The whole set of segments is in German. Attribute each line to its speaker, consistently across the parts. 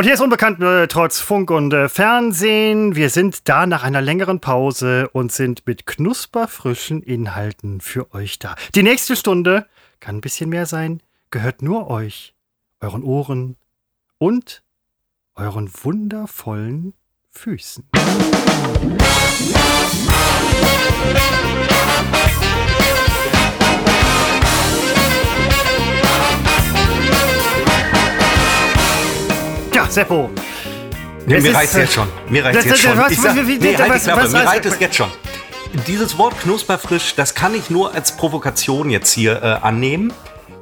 Speaker 1: Und hier ist unbekannt äh, trotz Funk und äh, Fernsehen. Wir sind da nach einer längeren Pause und sind mit knusperfrischen Inhalten für euch da. Die nächste Stunde kann ein bisschen mehr sein, gehört nur euch, euren Ohren und euren wundervollen Füßen. Ja, Seppo.
Speaker 2: Nee, mir reicht es jetzt schon. Mir reicht es jetzt schon.
Speaker 1: Was,
Speaker 2: Ich sag, nee, halt
Speaker 1: was-
Speaker 2: Klappe.
Speaker 1: was-
Speaker 2: Mir
Speaker 1: was-
Speaker 2: reicht es jetzt schon. Dieses Wort knusperfrisch, das kann ich nur als Provokation jetzt hier äh, annehmen.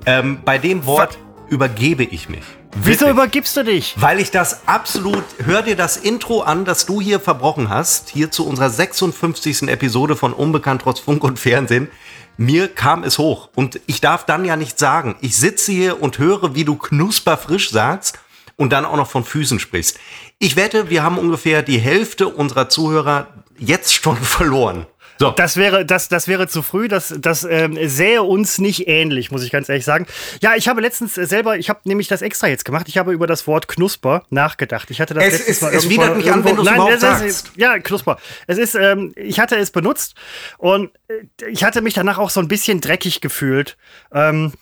Speaker 2: Ähm, bei dem Wort übergebe ich mich.
Speaker 1: Wieso
Speaker 2: Wirklich.
Speaker 1: übergibst du dich?
Speaker 2: Weil ich das absolut, hör dir das Intro an, das du hier verbrochen hast, hier zu unserer 56. Episode von Unbekannt trotz Funk und Fernsehen. Mir kam es hoch und ich darf dann ja nicht sagen, ich sitze hier und höre, wie du knusperfrisch sagst und dann auch noch von Füßen sprichst. Ich wette, wir haben ungefähr die Hälfte unserer Zuhörer jetzt schon verloren. So.
Speaker 1: Das wäre, das, das wäre zu früh. Das, das ähm, sähe uns nicht ähnlich, muss ich ganz ehrlich sagen. Ja, ich habe letztens selber, ich habe nämlich das extra jetzt gemacht. Ich habe über das Wort Knusper nachgedacht. Ich hatte das
Speaker 2: Es
Speaker 1: letztens
Speaker 2: ist-
Speaker 1: mal
Speaker 2: es
Speaker 1: irgendwo-
Speaker 2: widert mich an, wenn
Speaker 1: irgendwo-
Speaker 2: du's
Speaker 1: Nein,
Speaker 2: überhaupt
Speaker 1: das ist-
Speaker 2: sagst.
Speaker 1: Ja, Knusper. Es ist, ähm, ich hatte es benutzt und äh, ich hatte mich danach auch so ein bisschen dreckig gefühlt. Ähm,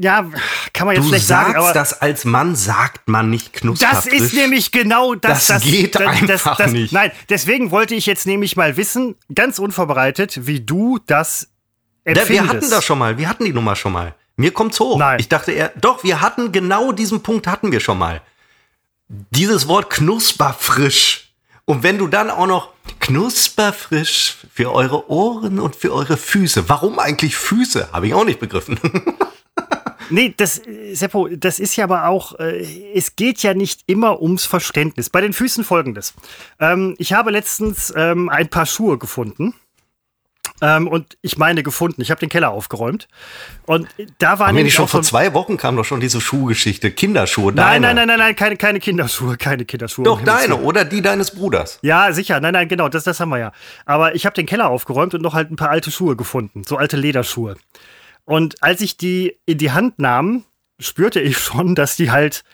Speaker 1: ja, kann man jetzt
Speaker 2: Du
Speaker 1: schlecht
Speaker 2: sagst,
Speaker 1: sagen, aber
Speaker 2: das als Mann sagt man nicht
Speaker 1: das
Speaker 2: knusperfrisch.
Speaker 1: ist nämlich genau das.
Speaker 2: Das geht einfach nicht.
Speaker 1: Nein, deswegen wollte ich jetzt nämlich mal wissen, ganz unvorbereitet, wie du das empfindest.
Speaker 2: wir hatten das schon mal, wir hatten die Nummer schon mal. Mir kommt's hoch.
Speaker 1: Nein.
Speaker 2: Ich dachte eher, doch, wir hatten genau diesen Punkt hatten wir schon mal. Dieses Wort knusperfrisch. Und wenn du dann auch noch knusperfrisch für eure Ohren und für eure Füße. Warum eigentlich Füße? Habe ich auch nicht begriffen.
Speaker 1: Nee, das, äh, Seppo, das ist ja aber auch, äh, es geht ja nicht immer ums Verständnis. Bei den Füßen folgendes. Ähm, ich habe letztens ähm, ein paar Schuhe gefunden. Ähm, und ich meine gefunden. Ich habe den Keller aufgeräumt. Und da war nämlich
Speaker 2: schon vor zwei Wochen kam doch schon diese Schuhgeschichte. Kinderschuhe,
Speaker 1: Nein,
Speaker 2: deine.
Speaker 1: nein, nein, nein, nein, keine, keine Kinderschuhe, keine Kinderschuhe.
Speaker 2: Doch deine oder die deines Bruders.
Speaker 1: Ja, sicher. Nein, nein, genau, das, das haben wir ja. Aber ich habe den Keller aufgeräumt und noch halt ein paar alte Schuhe gefunden. So alte Lederschuhe. Und als ich die in die Hand nahm, spürte ich schon, dass die halt.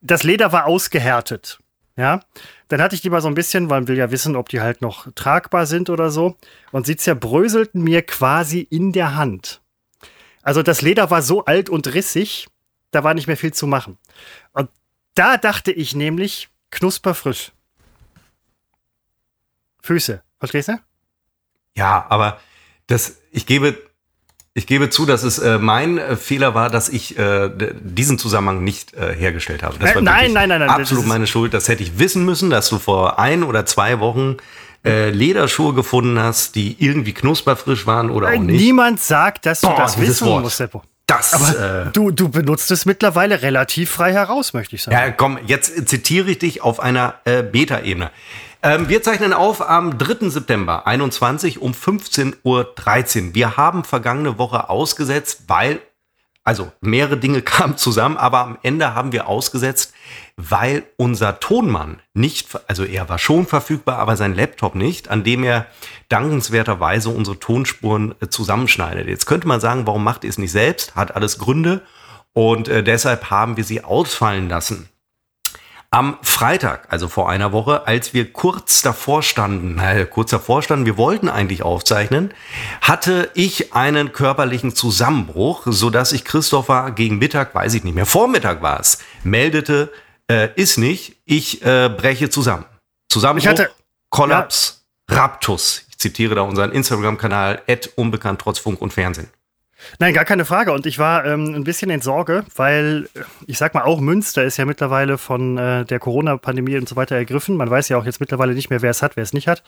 Speaker 1: Das Leder war ausgehärtet. Ja. Dann hatte ich die mal so ein bisschen, weil man will ja wissen, ob die halt noch tragbar sind oder so. Und sie zerbröselten mir quasi in der Hand. Also das Leder war so alt und rissig, da war nicht mehr viel zu machen. Und da dachte ich nämlich, knusperfrisch. Füße. Verstehst du?
Speaker 2: Ja, aber das, ich gebe, ich gebe zu, dass es äh, mein äh, Fehler war, dass ich äh, diesen Zusammenhang nicht äh, hergestellt habe. Das war
Speaker 1: nein, nein, nein, nein, das
Speaker 2: Absolut meine Schuld. Das hätte ich wissen müssen, dass du vor ein oder zwei Wochen äh, Lederschuhe gefunden hast, die irgendwie knusperfrisch waren oder auch nicht.
Speaker 1: Niemand sagt, dass du
Speaker 2: Boah,
Speaker 1: das
Speaker 2: dieses
Speaker 1: wissen
Speaker 2: Wort.
Speaker 1: musst, Seppo.
Speaker 2: Das,
Speaker 1: Aber
Speaker 2: äh,
Speaker 1: du, du benutzt es mittlerweile relativ frei heraus, möchte ich sagen.
Speaker 2: Ja, komm, jetzt zitiere ich dich auf einer äh, Beta-Ebene. Ähm, wir zeichnen auf am 3. September 21 um 15.13 Uhr. Wir haben vergangene Woche ausgesetzt, weil, also mehrere Dinge kamen zusammen, aber am Ende haben wir ausgesetzt, weil unser Tonmann nicht, also er war schon verfügbar, aber sein Laptop nicht, an dem er dankenswerterweise unsere Tonspuren äh, zusammenschneidet. Jetzt könnte man sagen, warum macht ihr es nicht selbst? Hat alles Gründe und äh, deshalb haben wir sie ausfallen lassen. Am Freitag, also vor einer Woche, als wir kurz davor standen, naja, kurz davor standen, wir wollten eigentlich aufzeichnen, hatte ich einen körperlichen Zusammenbruch, so dass ich Christopher gegen Mittag, weiß ich nicht mehr, Vormittag war es, meldete, äh, ist nicht, ich äh, breche zusammen. Zusammenbruch,
Speaker 1: Ich hatte-
Speaker 2: Kollaps, Raptus. Ich zitiere da unseren Instagram-Kanal, unbekannt trotz Funk und Fernsehen.
Speaker 1: Nein, gar keine Frage. Und ich war ähm, ein bisschen in Sorge, weil ich sag mal, auch Münster ist ja mittlerweile von äh, der Corona-Pandemie und so weiter ergriffen. Man weiß ja auch jetzt mittlerweile nicht mehr, wer es hat, wer es nicht hat.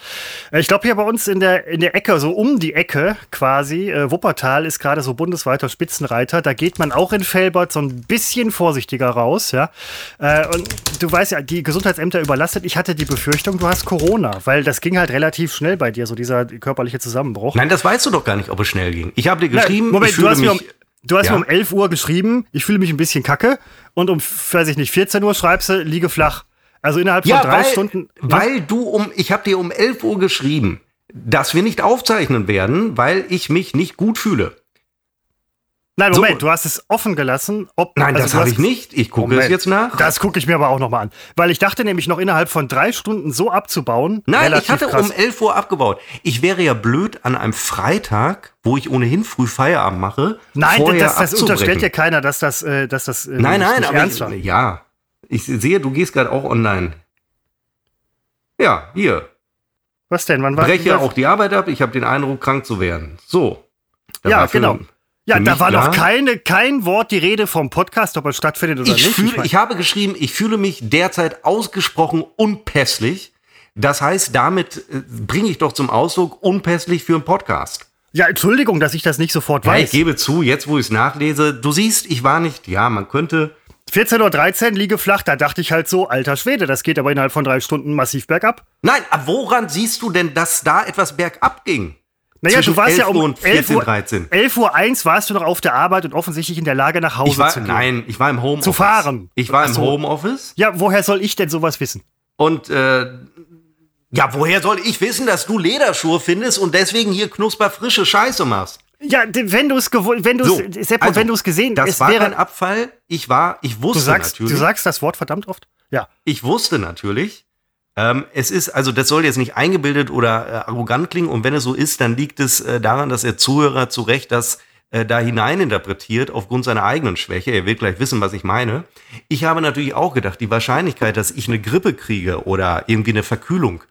Speaker 1: Äh, ich glaube, hier bei uns in der, in der Ecke, so um die Ecke quasi, äh, Wuppertal ist gerade so bundesweiter Spitzenreiter. Da geht man auch in Felbert so ein bisschen vorsichtiger raus, ja. Äh, und du weißt ja, die Gesundheitsämter überlastet. Ich hatte die Befürchtung, du hast Corona, weil das ging halt relativ schnell bei dir, so dieser körperliche Zusammenbruch.
Speaker 2: Nein, das weißt du doch gar nicht, ob es schnell ging. Ich habe dir geschrieben,
Speaker 1: Moment, du hast, mir um,
Speaker 2: mich,
Speaker 1: du hast
Speaker 2: Ja.
Speaker 1: mir um 11 Uhr geschrieben, ich fühle mich ein bisschen kacke. Und um, weiß ich nicht, 14 Uhr schreibst du, liege flach. Also innerhalb von
Speaker 2: Ja,
Speaker 1: drei
Speaker 2: weil,
Speaker 1: Stunden. ne?
Speaker 2: weil du um, ich habe dir um 11 Uhr geschrieben, dass wir nicht aufzeichnen werden, weil ich mich nicht gut fühle.
Speaker 1: Nein, Moment,
Speaker 2: So.
Speaker 1: du hast es offen gelassen. Ob,
Speaker 2: Nein,
Speaker 1: also
Speaker 2: das habe ich nicht. Ich gucke es jetzt nach.
Speaker 1: Das gucke ich mir aber auch nochmal an. Weil ich dachte nämlich noch innerhalb von drei Stunden so abzubauen.
Speaker 2: Nein, ich hatte
Speaker 1: krass.
Speaker 2: um 11 Uhr abgebaut. Ich wäre ja blöd an einem Freitag, wo ich ohnehin früh Feierabend mache.
Speaker 1: Nein, das, das unterstellt ja keiner, dass das, äh, dass das äh,
Speaker 2: Nein, nein, aber ich, ja. Ich sehe, du gehst gerade auch online. Ja, hier.
Speaker 1: Was denn? Wann war
Speaker 2: Breche auch die Arbeit ab. Ich habe den Eindruck, krank zu werden. So. Da
Speaker 1: Ja, genau. Ja, da war
Speaker 2: klar.
Speaker 1: noch keine, kein Wort die Rede vom Podcast, ob er stattfindet oder
Speaker 2: Ich,
Speaker 1: nicht.
Speaker 2: fühle,
Speaker 1: mein-
Speaker 2: ich habe geschrieben, ich fühle mich derzeit ausgesprochen unpässlich. Das heißt, damit äh, bringe ich doch zum Ausdruck unpässlich für einen Podcast.
Speaker 1: ja, Entschuldigung, dass ich das nicht sofort
Speaker 2: Ja, ich
Speaker 1: weiß.
Speaker 2: gebe zu, jetzt wo ich es nachlese, du siehst, ich war nicht, ja, man könnte,
Speaker 1: 14.13 Uhr liege flach, da dachte ich halt so, alter Schwede, das geht aber innerhalb von drei Stunden massiv bergab.
Speaker 2: nein, aber woran siehst du denn, dass da etwas bergab ging?
Speaker 1: Naja,
Speaker 2: Zwischen
Speaker 1: du warst ja
Speaker 2: 11
Speaker 1: um
Speaker 2: Uhr und
Speaker 1: 11 Uhr,
Speaker 2: 14:13.
Speaker 1: 11 Uhr 1 warst du noch auf der Arbeit und offensichtlich in der Lage, nach Hause
Speaker 2: war,
Speaker 1: zu gehen.
Speaker 2: nein, ich war im Homeoffice.
Speaker 1: Zu fahren.
Speaker 2: Ich war im
Speaker 1: so.
Speaker 2: Homeoffice
Speaker 1: Ja, woher soll ich denn sowas wissen?
Speaker 2: und, äh, ja, woher soll ich wissen, dass du Lederschuhe findest und deswegen hier knusperfrische Scheiße machst?
Speaker 1: Ja, wenn du es wenn du
Speaker 2: So,
Speaker 1: Seppo,
Speaker 2: also,
Speaker 1: wenn du es gesehen,
Speaker 2: Das
Speaker 1: es
Speaker 2: war
Speaker 1: wäre
Speaker 2: kein Abfall. Ich war, ich
Speaker 1: du
Speaker 2: wusste
Speaker 1: sagst,
Speaker 2: natürlich.
Speaker 1: du sagst das Wort verdammt oft. Ja.
Speaker 2: Ich wusste natürlich, ähm, es ist, also das soll jetzt nicht eingebildet oder äh, arrogant klingen und wenn es so ist, dann liegt es äh, daran, dass der Zuhörer zu Recht das äh, da hineininterpretiert aufgrund seiner eigenen Schwäche. Er wird gleich wissen, was ich meine. Ich habe natürlich auch gedacht, die Wahrscheinlichkeit, dass ich eine Grippe kriege oder irgendwie eine Verkühlung,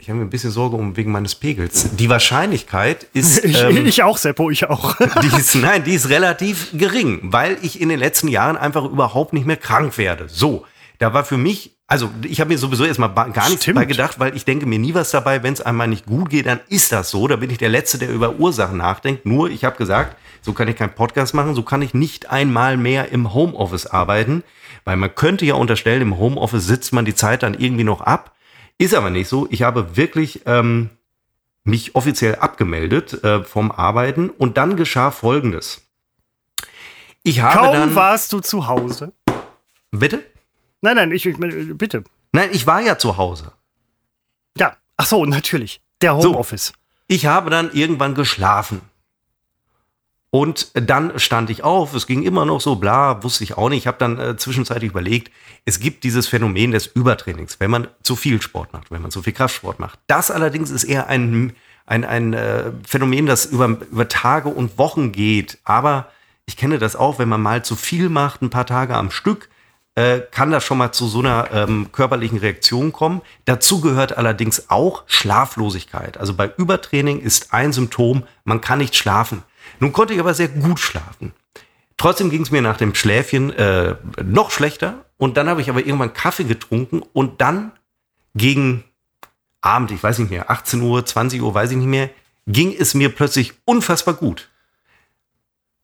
Speaker 2: ich habe mir ein bisschen Sorge um wegen meines Pegels. Die Wahrscheinlichkeit ist,
Speaker 1: Ich,
Speaker 2: ähm,
Speaker 1: ich auch, Seppo, ich auch.
Speaker 2: die ist, nein, die ist relativ gering, weil ich in den letzten Jahren einfach überhaupt nicht mehr krank werde. So, da war für mich, also ich habe mir sowieso erstmal gar nichts
Speaker 1: Stimmt.
Speaker 2: dabei gedacht, weil ich denke mir nie was dabei, wenn es einmal nicht gut geht, dann ist das so. Da bin ich der Letzte, der über Ursachen nachdenkt. Nur, ich habe gesagt, so kann ich keinen Podcast machen, so kann ich nicht einmal mehr im Homeoffice arbeiten, weil man könnte ja unterstellen, im Homeoffice sitzt man die Zeit dann irgendwie noch ab. Ist aber nicht so. Ich habe wirklich ähm, mich offiziell abgemeldet äh, vom Arbeiten und dann geschah Folgendes. Ich habe
Speaker 1: Kaum
Speaker 2: dann
Speaker 1: warst du zu Hause.
Speaker 2: bitte.
Speaker 1: Nein, nein, ich, ich bitte.
Speaker 2: Nein, ich war ja zu Hause.
Speaker 1: Ja. Ach so, natürlich. Der Homeoffice.
Speaker 2: Ich habe dann irgendwann geschlafen. Und dann stand ich auf, es ging immer noch so, bla, wusste ich auch nicht. Ich habe dann äh, zwischenzeitlich überlegt, es gibt dieses Phänomen des Übertrainings, wenn man zu viel Sport macht, wenn man zu viel Kraftsport macht. Das allerdings ist eher ein, ein, ein äh, Phänomen, das über, über Tage und Wochen geht. Aber ich kenne das auch, wenn man mal zu viel macht, ein paar Tage am Stück, äh, kann das schon mal zu so einer ähm, körperlichen Reaktion kommen. Dazu gehört allerdings auch Schlaflosigkeit. Also bei Übertraining ist ein Symptom, man kann nicht schlafen. Nun konnte ich aber sehr gut schlafen. Trotzdem ging es mir nach dem Schläfchen äh, noch schlechter. Und dann habe ich aber irgendwann Kaffee getrunken und dann gegen Abend, ich weiß nicht mehr, 18 Uhr, 20 Uhr, weiß ich nicht mehr, ging es mir plötzlich unfassbar gut.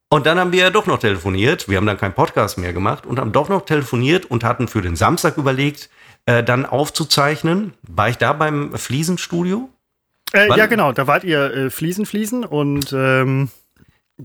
Speaker 2: Und dann haben wir ja doch noch telefoniert. Wir haben dann keinen Podcast mehr gemacht und haben doch noch telefoniert und hatten für den Samstag überlegt, äh, dann aufzuzeichnen. War ich da beim Fliesenstudio?
Speaker 1: Äh, ja, genau. Da wart ihr äh, Fliesen, Fliesen und ähm,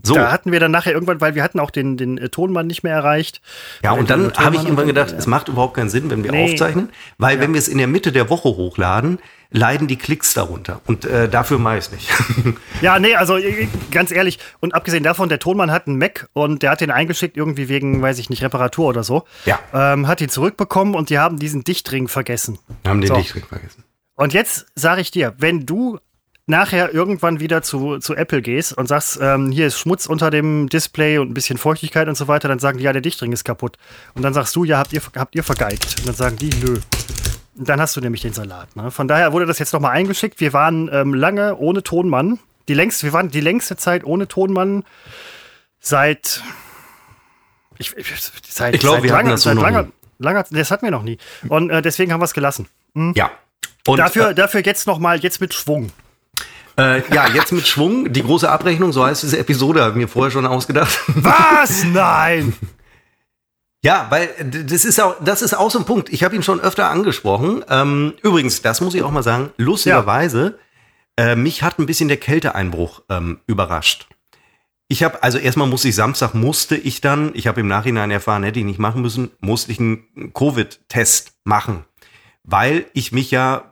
Speaker 2: So.
Speaker 1: da hatten wir dann nachher irgendwann, weil wir hatten auch den, den äh, Tonmann nicht mehr erreicht.
Speaker 2: Ja, und dann habe ich irgendwann gedacht,
Speaker 1: ja.
Speaker 2: es macht überhaupt keinen Sinn, wenn wir
Speaker 1: Nee.
Speaker 2: aufzeichnen, weil wenn wir es in der Mitte der Woche hochladen, leiden die Klicks darunter. Und äh, dafür mache ich es nicht.
Speaker 1: Ja, nee, also äh, ganz ehrlich, und abgesehen davon, der Tonmann hat einen Mac und der hat den eingeschickt, irgendwie wegen, weiß ich nicht, Reparatur oder so.
Speaker 2: Ja.
Speaker 1: Ähm, hat ihn zurückbekommen und die haben diesen Dichtring vergessen.
Speaker 2: Haben den
Speaker 1: So.
Speaker 2: Dichtring vergessen.
Speaker 1: Und jetzt sage ich dir, wenn du nachher irgendwann wieder zu, zu Apple gehst und sagst, ähm, hier ist Schmutz unter dem Display und ein bisschen Feuchtigkeit und so weiter, dann sagen die, ja, der Dichtring ist kaputt. Und dann sagst du, ja, habt ihr, habt ihr vergeigt? Und dann sagen die, nö. Und dann hast du nämlich den Salat. Ne? Von daher wurde das jetzt nochmal eingeschickt. Wir waren ähm, lange ohne Tonmann. Die längste, wir waren die längste Zeit ohne Tonmann seit. Ich, ich, seit,
Speaker 2: Ich glaube, wir hatten
Speaker 1: langer,
Speaker 2: das so
Speaker 1: seit
Speaker 2: noch
Speaker 1: langer,
Speaker 2: nie.
Speaker 1: langer, das hatten wir noch nie. Und äh, deswegen haben wir es gelassen.
Speaker 2: Ja. Und
Speaker 1: Dafür,
Speaker 2: äh,
Speaker 1: dafür jetzt nochmal, jetzt mit Schwung.
Speaker 2: Äh, ja, jetzt mit Schwung, die große Abrechnung, so heißt diese Episode, habe ich mir vorher schon ausgedacht.
Speaker 1: Was? Nein!
Speaker 2: Ja, weil d- das ist auch, das ist auch so ein Punkt. Ich habe ihn schon öfter angesprochen. Ähm, übrigens, das muss ich auch mal sagen, lustigerweise, äh, mich hat ein bisschen der Kälteeinbruch ähm, überrascht. Ich habe, also erstmal musste ich Samstag, musste ich dann, ich habe im Nachhinein erfahren, hätte ich nicht machen müssen, musste ich einen Covid-Test machen. Weil ich mich ja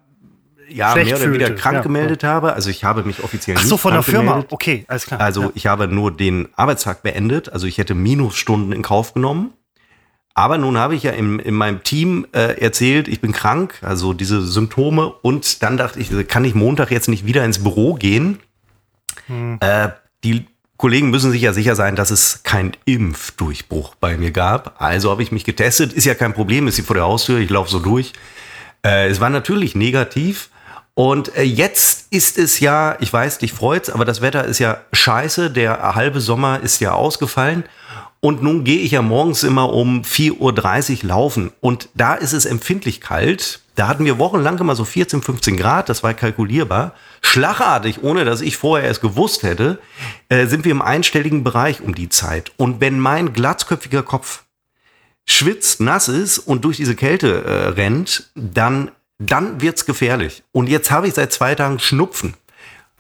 Speaker 2: ja mehr oder weniger krank ja, gemeldet ja. habe. Also ich habe mich offiziell
Speaker 1: Ach so, von der Firma. Gemeldet. Okay, alles klar.
Speaker 2: Also ja. ich habe nur den Arbeitstag beendet. Also ich hätte Minusstunden in Kauf genommen. Aber nun habe ich ja in, in meinem Team äh, erzählt, ich bin krank, also diese Symptome. Und dann dachte ich, kann ich Montag jetzt nicht wieder ins Büro gehen? Hm. Äh, die Kollegen müssen sich ja sicher sein, dass es keinen Impfdurchbruch bei mir gab. Also habe ich mich getestet. Ist ja kein Problem, ist sie vor der Haustür, ich laufe so durch. Äh, es war natürlich negativ. Und äh, jetzt ist es ja, ich weiß, dich freut's, aber das Wetter ist ja scheiße. Der halbe Sommer ist ja ausgefallen. Und nun gehe ich ja morgens immer um 4.30 Uhr laufen. Und da ist es empfindlich kalt. Da hatten wir wochenlang immer so 14, 15 Grad. Das war kalkulierbar. Schlagartig, ohne dass ich vorher es gewusst hätte, äh, sind wir im einstelligen Bereich um die Zeit. Und wenn mein glatzköpfiger Kopf schwitzt, nass ist und durch diese Kälte äh, rennt, dann, dann wird's gefährlich. Und jetzt habe ich seit zwei Tagen Schnupfen.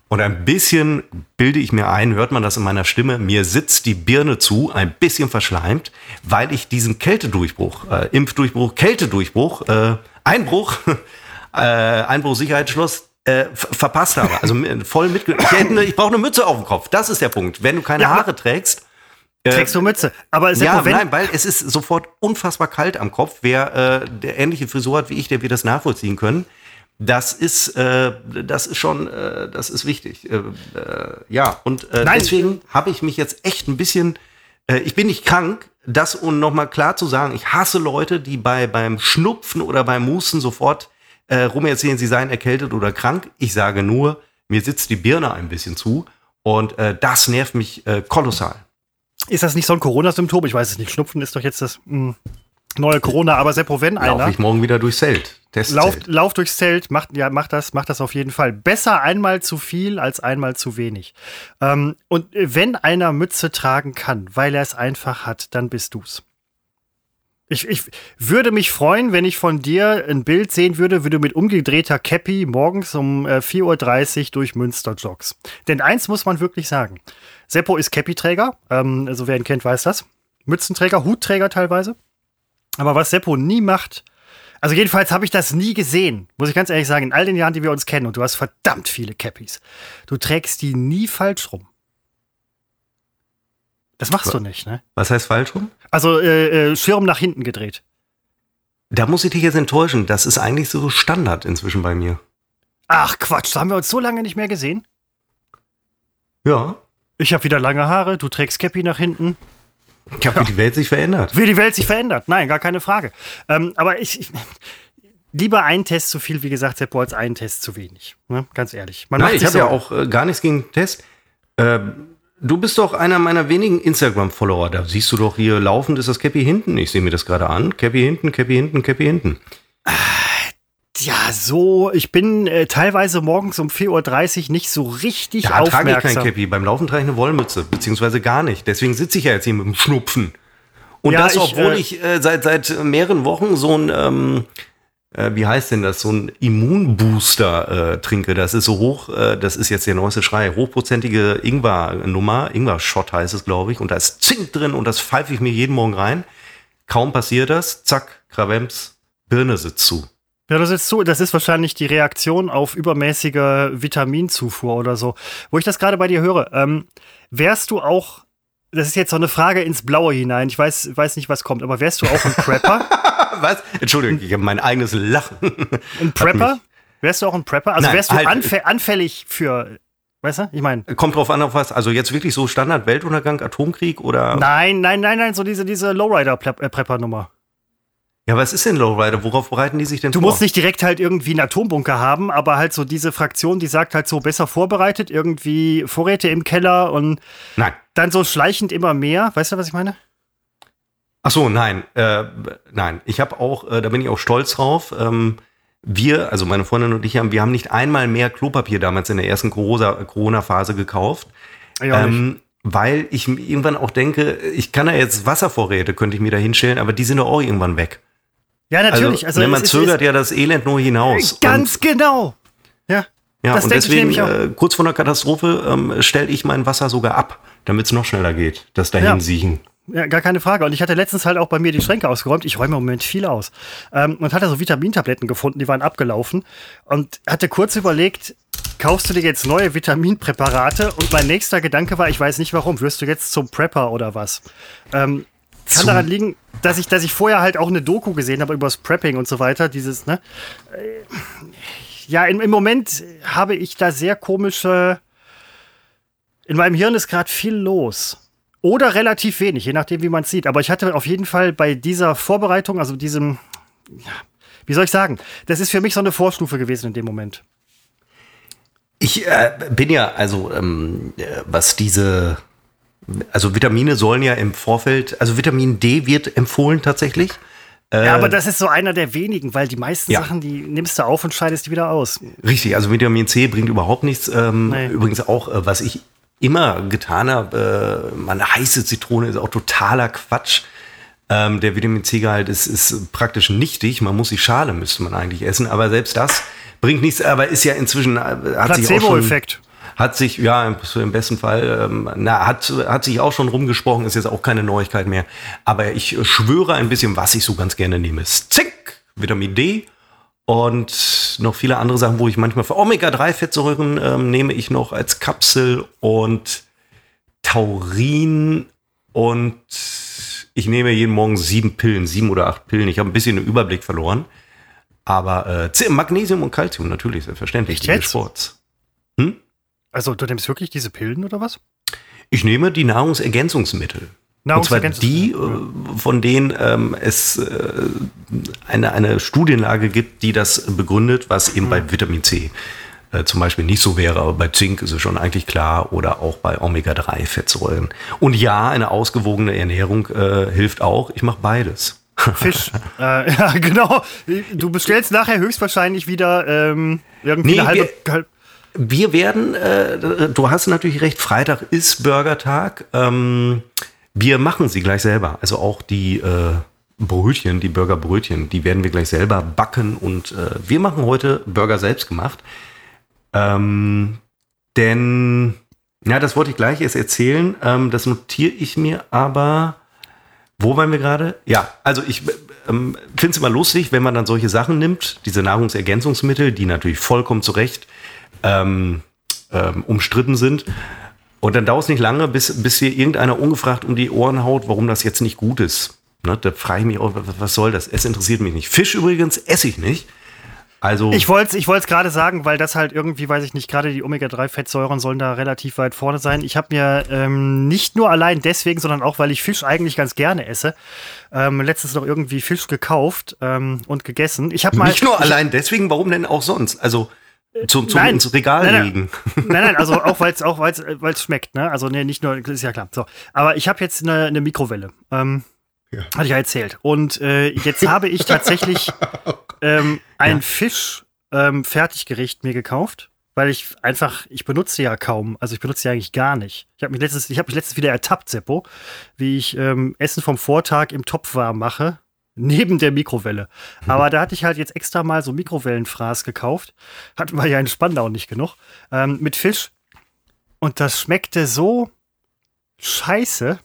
Speaker 2: Und ein bisschen bilde ich mir ein, hört man das in meiner Stimme, mir sitzt die Birne zu, ein bisschen verschleimt, weil ich diesen Kältedurchbruch, äh, Impfdurchbruch, Kältedurchbruch, äh, Einbruch, äh, Einbruch Sicherheitsschloss, äh, verpasst habe. Also voll mitge ich, ich brauche eine Mütze auf dem Kopf. Das ist der Punkt. Wenn du keine ja. Haare trägst,
Speaker 1: Trägst du Mütze?
Speaker 2: Aber ja, nein, weil es ist sofort unfassbar kalt am Kopf. Wer äh, der ähnliche Frisur hat wie ich, der wird das nachvollziehen können. Das ist, äh, das ist schon, äh, das ist wichtig. Äh, äh, ja, und äh, deswegen habe ich mich jetzt echt ein bisschen, äh, ich bin nicht krank, das um nochmal klar zu sagen, ich hasse Leute, die bei beim Schnupfen oder beim Musten sofort äh, rum erzählen, sie seien erkältet oder krank. Ich sage nur, mir sitzt die Birne ein bisschen zu und äh, das nervt mich äh, kolossal.
Speaker 1: Ist das nicht so ein Corona-Symptom? Ich weiß es nicht. Schnupfen ist doch jetzt das mh, hm, neue Corona, aber Seppo, wenn einer.
Speaker 2: Lauf ich morgen wieder durchs Zelt.
Speaker 1: Lauf, lauf durchs Zelt, macht, ja, macht das, macht das auf jeden Fall. Besser einmal zu viel als einmal zu wenig. Ähm, und wenn einer Mütze tragen kann, weil er es einfach hat, dann bist du's. Ich, ich würde mich freuen, wenn ich von dir ein Bild sehen würde, wie du mit umgedrehter Cappy morgens um äh, 4.30 Uhr durch Münster joggst. Denn eins muss man wirklich sagen. Seppo ist Cappy-Träger, ähm, also wer ihn kennt, weiß das. Mützenträger, Hutträger teilweise. Aber was Seppo nie macht, also jedenfalls habe ich das nie gesehen, muss ich ganz ehrlich sagen, in all den Jahren, die wir uns kennen, und du hast verdammt viele Cappies. Du trägst die nie falsch rum. Das machst du nicht, ne?
Speaker 2: Was heißt falsch rum?
Speaker 1: Also äh, äh, Schirm nach hinten gedreht.
Speaker 2: Da muss ich dich jetzt enttäuschen. Das ist eigentlich so Standard inzwischen bei mir.
Speaker 1: Ach Quatsch, da haben wir uns so lange nicht mehr gesehen.
Speaker 2: Ja.
Speaker 1: Ich habe wieder lange Haare, du trägst Cappy nach hinten.
Speaker 2: Ich habe, ja. wie die Welt sich verändert.
Speaker 1: Wie die Welt sich verändert. Nein, gar keine Frage. Ähm, aber ich, ich, lieber ein Test zu viel, wie gesagt, Seppo, als einen Test zu wenig. Ne? Ganz ehrlich.
Speaker 2: Man Nein, ich habe ja auch äh, gar nichts gegen Test. Äh, du bist doch einer meiner wenigen Instagram-Follower. Da siehst du doch hier laufend ist das Cappy hinten. Ich sehe mir das gerade an. Cappy hinten, Cappy hinten, Cappy hinten.
Speaker 1: Ah, ja, so, ich bin äh, teilweise morgens um 4.30 Uhr nicht so richtig da aufmerksam. Da trage ich kein
Speaker 2: Cappy. Beim Laufen trage ich eine Wollmütze, beziehungsweise gar nicht. Deswegen sitze ich ja jetzt hier mit dem Schnupfen. Und ja, das, obwohl ich, äh, ich äh, seit, seit mehreren Wochen so ein, ähm, äh, wie heißt denn das, so ein Immunbooster äh, trinke. Das ist so hoch, äh, das ist jetzt der neueste Schrei, hochprozentige Ingwer-Nummer, Ingwer-Shot heißt es, glaube ich. Und da ist Zink drin und das pfeife ich mir jeden Morgen rein. Kaum passiert das, zack, Kravems, Birne sitzt zu.
Speaker 1: Ja, das ist so, das ist wahrscheinlich die Reaktion auf übermäßige Vitaminzufuhr oder so. Wo ich das gerade bei dir höre, ähm, wärst du auch, das ist jetzt so eine Frage ins Blaue hinein, ich weiß, weiß nicht, was kommt, aber wärst du auch ein Prepper?
Speaker 2: was? Entschuldigung, ich habe mein eigenes Lachen.
Speaker 1: Ein Prepper? Wärst du auch ein Prepper? Also Nein, wärst du halt, anfä anfällig für Weißt du? Ich meine.
Speaker 2: Kommt drauf an, auf was. Also jetzt wirklich so Standard Weltuntergang, Atomkrieg oder.
Speaker 1: Nein, nein, nein, nein, so diese, diese Lowrider-Prepper-Nummer.
Speaker 2: Ja, was ist denn Lowrider? Worauf bereiten die sich denn
Speaker 1: du vor? Du musst nicht direkt halt irgendwie einen Atombunker haben, aber halt so diese Fraktion, die sagt halt so besser vorbereitet, irgendwie Vorräte im Keller und
Speaker 2: nein.
Speaker 1: dann so schleichend immer mehr. Weißt du, was ich meine?
Speaker 2: Ach so, nein, äh, nein. Ich habe auch, äh, da bin ich auch stolz drauf. Ähm, wir, also meine Freundin und ich haben, wir haben nicht einmal mehr Klopapier damals in der ersten Corona-Phase gekauft. Ja, ähm, weil ich irgendwann auch denke, ich kann da jetzt Wasservorräte, könnte ich mir da hinstellen, aber die sind doch auch irgendwann weg.
Speaker 1: Ja, natürlich.
Speaker 2: Also, also man ist, zögert ist, ja das Elend nur hinaus.
Speaker 1: Ganz und, genau. Ja.
Speaker 2: Ja, das und deswegen, äh, kurz vor der Katastrophe, ähm, stelle ich mein Wasser sogar ab, damit es noch schneller geht, das dahin ja. siechen.
Speaker 1: Ja, gar keine Frage. Und ich hatte letztens halt auch bei mir die Schränke ausgeräumt. Ich räume im Moment viel aus. Ähm, und hatte so Vitamintabletten gefunden, die waren abgelaufen. Und hatte kurz überlegt, kaufst du dir jetzt neue Vitaminpräparate? Und mein nächster Gedanke war, ich weiß nicht warum, wirst du jetzt zum Prepper oder was? Ähm, kann daran liegen, dass ich, dass ich vorher halt auch eine Doku gesehen habe über das Prepping und so weiter. Dieses, ne? Äh, ja, im, im Moment habe ich da sehr komische. In meinem Hirn ist gerade viel los. Oder relativ wenig, je nachdem, wie man es sieht. Aber ich hatte auf jeden Fall bei dieser Vorbereitung, also diesem, wie soll ich sagen, das ist für mich so eine Vorstufe gewesen in dem Moment.
Speaker 2: Ich äh, bin ja, also ähm, äh, was diese also Vitamine sollen ja im Vorfeld, also Vitamin D wird empfohlen tatsächlich.
Speaker 1: Ja, aber äh, das ist so einer der wenigen, weil die meisten ja. Sachen, die nimmst du auf und scheidest die wieder aus.
Speaker 2: Richtig, also Vitamin C bringt überhaupt nichts. Ähm, nee. Übrigens auch, äh, was ich immer getan habe, äh, meine heiße Zitrone ist auch totaler Quatsch. Ähm, der Vitamin C-Gehalt ist, ist praktisch nichtig. Man muss die Schale, müsste man eigentlich essen. Aber selbst das bringt nichts, aber ist ja inzwischen, äh, hat sich ja, im besten Fall, ähm, na, hat, hat sich auch schon rumgesprochen, ist jetzt auch keine Neuigkeit mehr. Aber ich schwöre ein bisschen, was ich so ganz gerne nehme. Zink, Vitamin D und noch viele andere Sachen, wo ich manchmal für Omega-3-Fettsäuren ähm, nehme ich noch als Kapsel und Taurin und ich nehme jeden Morgen sieben Pillen, sieben oder acht Pillen. Ich habe ein bisschen den Überblick verloren. Aber äh, Magnesium und Calcium natürlich, selbstverständlich.
Speaker 1: Echt Sports. Hm? Also du nimmst wirklich diese Pillen oder was?
Speaker 2: Ich nehme die Nahrungsergänzungsmittel. Nahrungsergänzungsmittel. Und zwar die, äh, von denen ähm, es äh, eine, eine Studienlage gibt, die das begründet, was eben mhm. bei Vitamin C äh, zum Beispiel nicht so wäre, aber bei Zink ist es schon eigentlich klar oder auch bei Omega-3-Fettsäuren. Und ja, eine ausgewogene Ernährung äh, hilft auch. Ich mache beides.
Speaker 1: Fisch. äh, ja, genau. Du bestellst nachher höchstwahrscheinlich wieder ähm, irgendwie nee, eine halbe.
Speaker 2: Wir, werden, äh, du hast natürlich recht, Freitag ist Burgertag. Ähm, wir machen sie gleich selber. Also auch die äh, Brötchen, die Burgerbrötchen, die werden wir gleich selber backen und äh, wir machen heute Burger selbst gemacht. Ähm, denn, ja, das wollte ich gleich erst erzählen. Ähm, das notiere ich mir aber. Wo waren wir gerade? Ja, also ich ähm, finde es immer lustig, wenn man dann solche Sachen nimmt, diese Nahrungsergänzungsmittel, die natürlich vollkommen zurecht ähm, ähm, umstritten sind. Und dann dauert es nicht lange, bis, bis hier irgendeiner ungefragt um die Ohren haut, warum das jetzt nicht gut ist. Ne, da frage ich mich auch, was soll das? Es interessiert mich nicht. Fisch übrigens esse ich nicht. Also
Speaker 1: ich wollte es ich gerade sagen, weil das halt irgendwie, weiß ich nicht, gerade die Omega-3-Fettsäuren sollen da relativ weit vorne sein. Ich habe mir ähm, nicht nur allein deswegen, sondern auch, weil ich Fisch eigentlich ganz gerne esse, ähm, letztens noch irgendwie Fisch gekauft ähm, und gegessen. Ich habe mal
Speaker 2: nicht nur allein deswegen, warum denn auch sonst? Also zum, zum nein, ins Regal
Speaker 1: nein,
Speaker 2: legen.
Speaker 1: Nein, nein, also auch weil es auch weil's, weil's schmeckt, ne? Also nee, nicht nur, ist ja klar. So, aber ich habe jetzt eine, eine Mikrowelle. Ähm, ja. Hatte ich ja erzählt. Und äh, jetzt habe ich tatsächlich ähm, ein ja. Fisch ähm, Fertiggericht mir gekauft, weil ich einfach, ich benutze ja kaum, also ich benutze ja eigentlich gar nicht. Ich habe mich letztens, ich habe mich letztens wieder ertappt, Seppo, wie ich ähm, Essen vom Vortag im Topf warm mache neben der Mikrowelle. Mhm. Aber da hatte ich halt jetzt extra mal so Mikrowellenfraß gekauft. Hatten wir ja in Spandau nicht genug. Ähm, mit Fisch. Und das schmeckte so scheiße.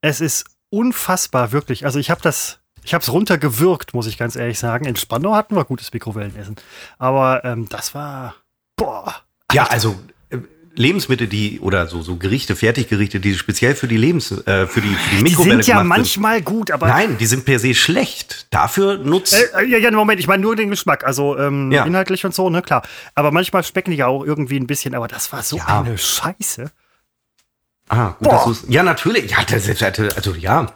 Speaker 1: Es ist unfassbar, wirklich. Also ich habe das, ich habe es runtergewürgt, muss ich ganz ehrlich sagen. In Spandau hatten wir gutes Mikrowellenessen. Aber ähm, das war, boah.
Speaker 2: Ja, also Lebensmittel, die oder so, so Gerichte, Fertiggerichte, die speziell für die Lebens, äh, für die, für die Mikrowelle
Speaker 1: Die sind ja manchmal sind. gut, aber.
Speaker 2: Nein, die sind per se schlecht. Dafür nutzt.
Speaker 1: Äh, ja, ja, Moment, ich meine nur den Geschmack, also ähm, ja. inhaltlich und so, ne, klar. Aber manchmal schmecken die ja auch irgendwie ein bisschen, aber das war so ja. eine Scheiße.
Speaker 2: Ah, gut, dass ja, natürlich. Ja, das, also ja.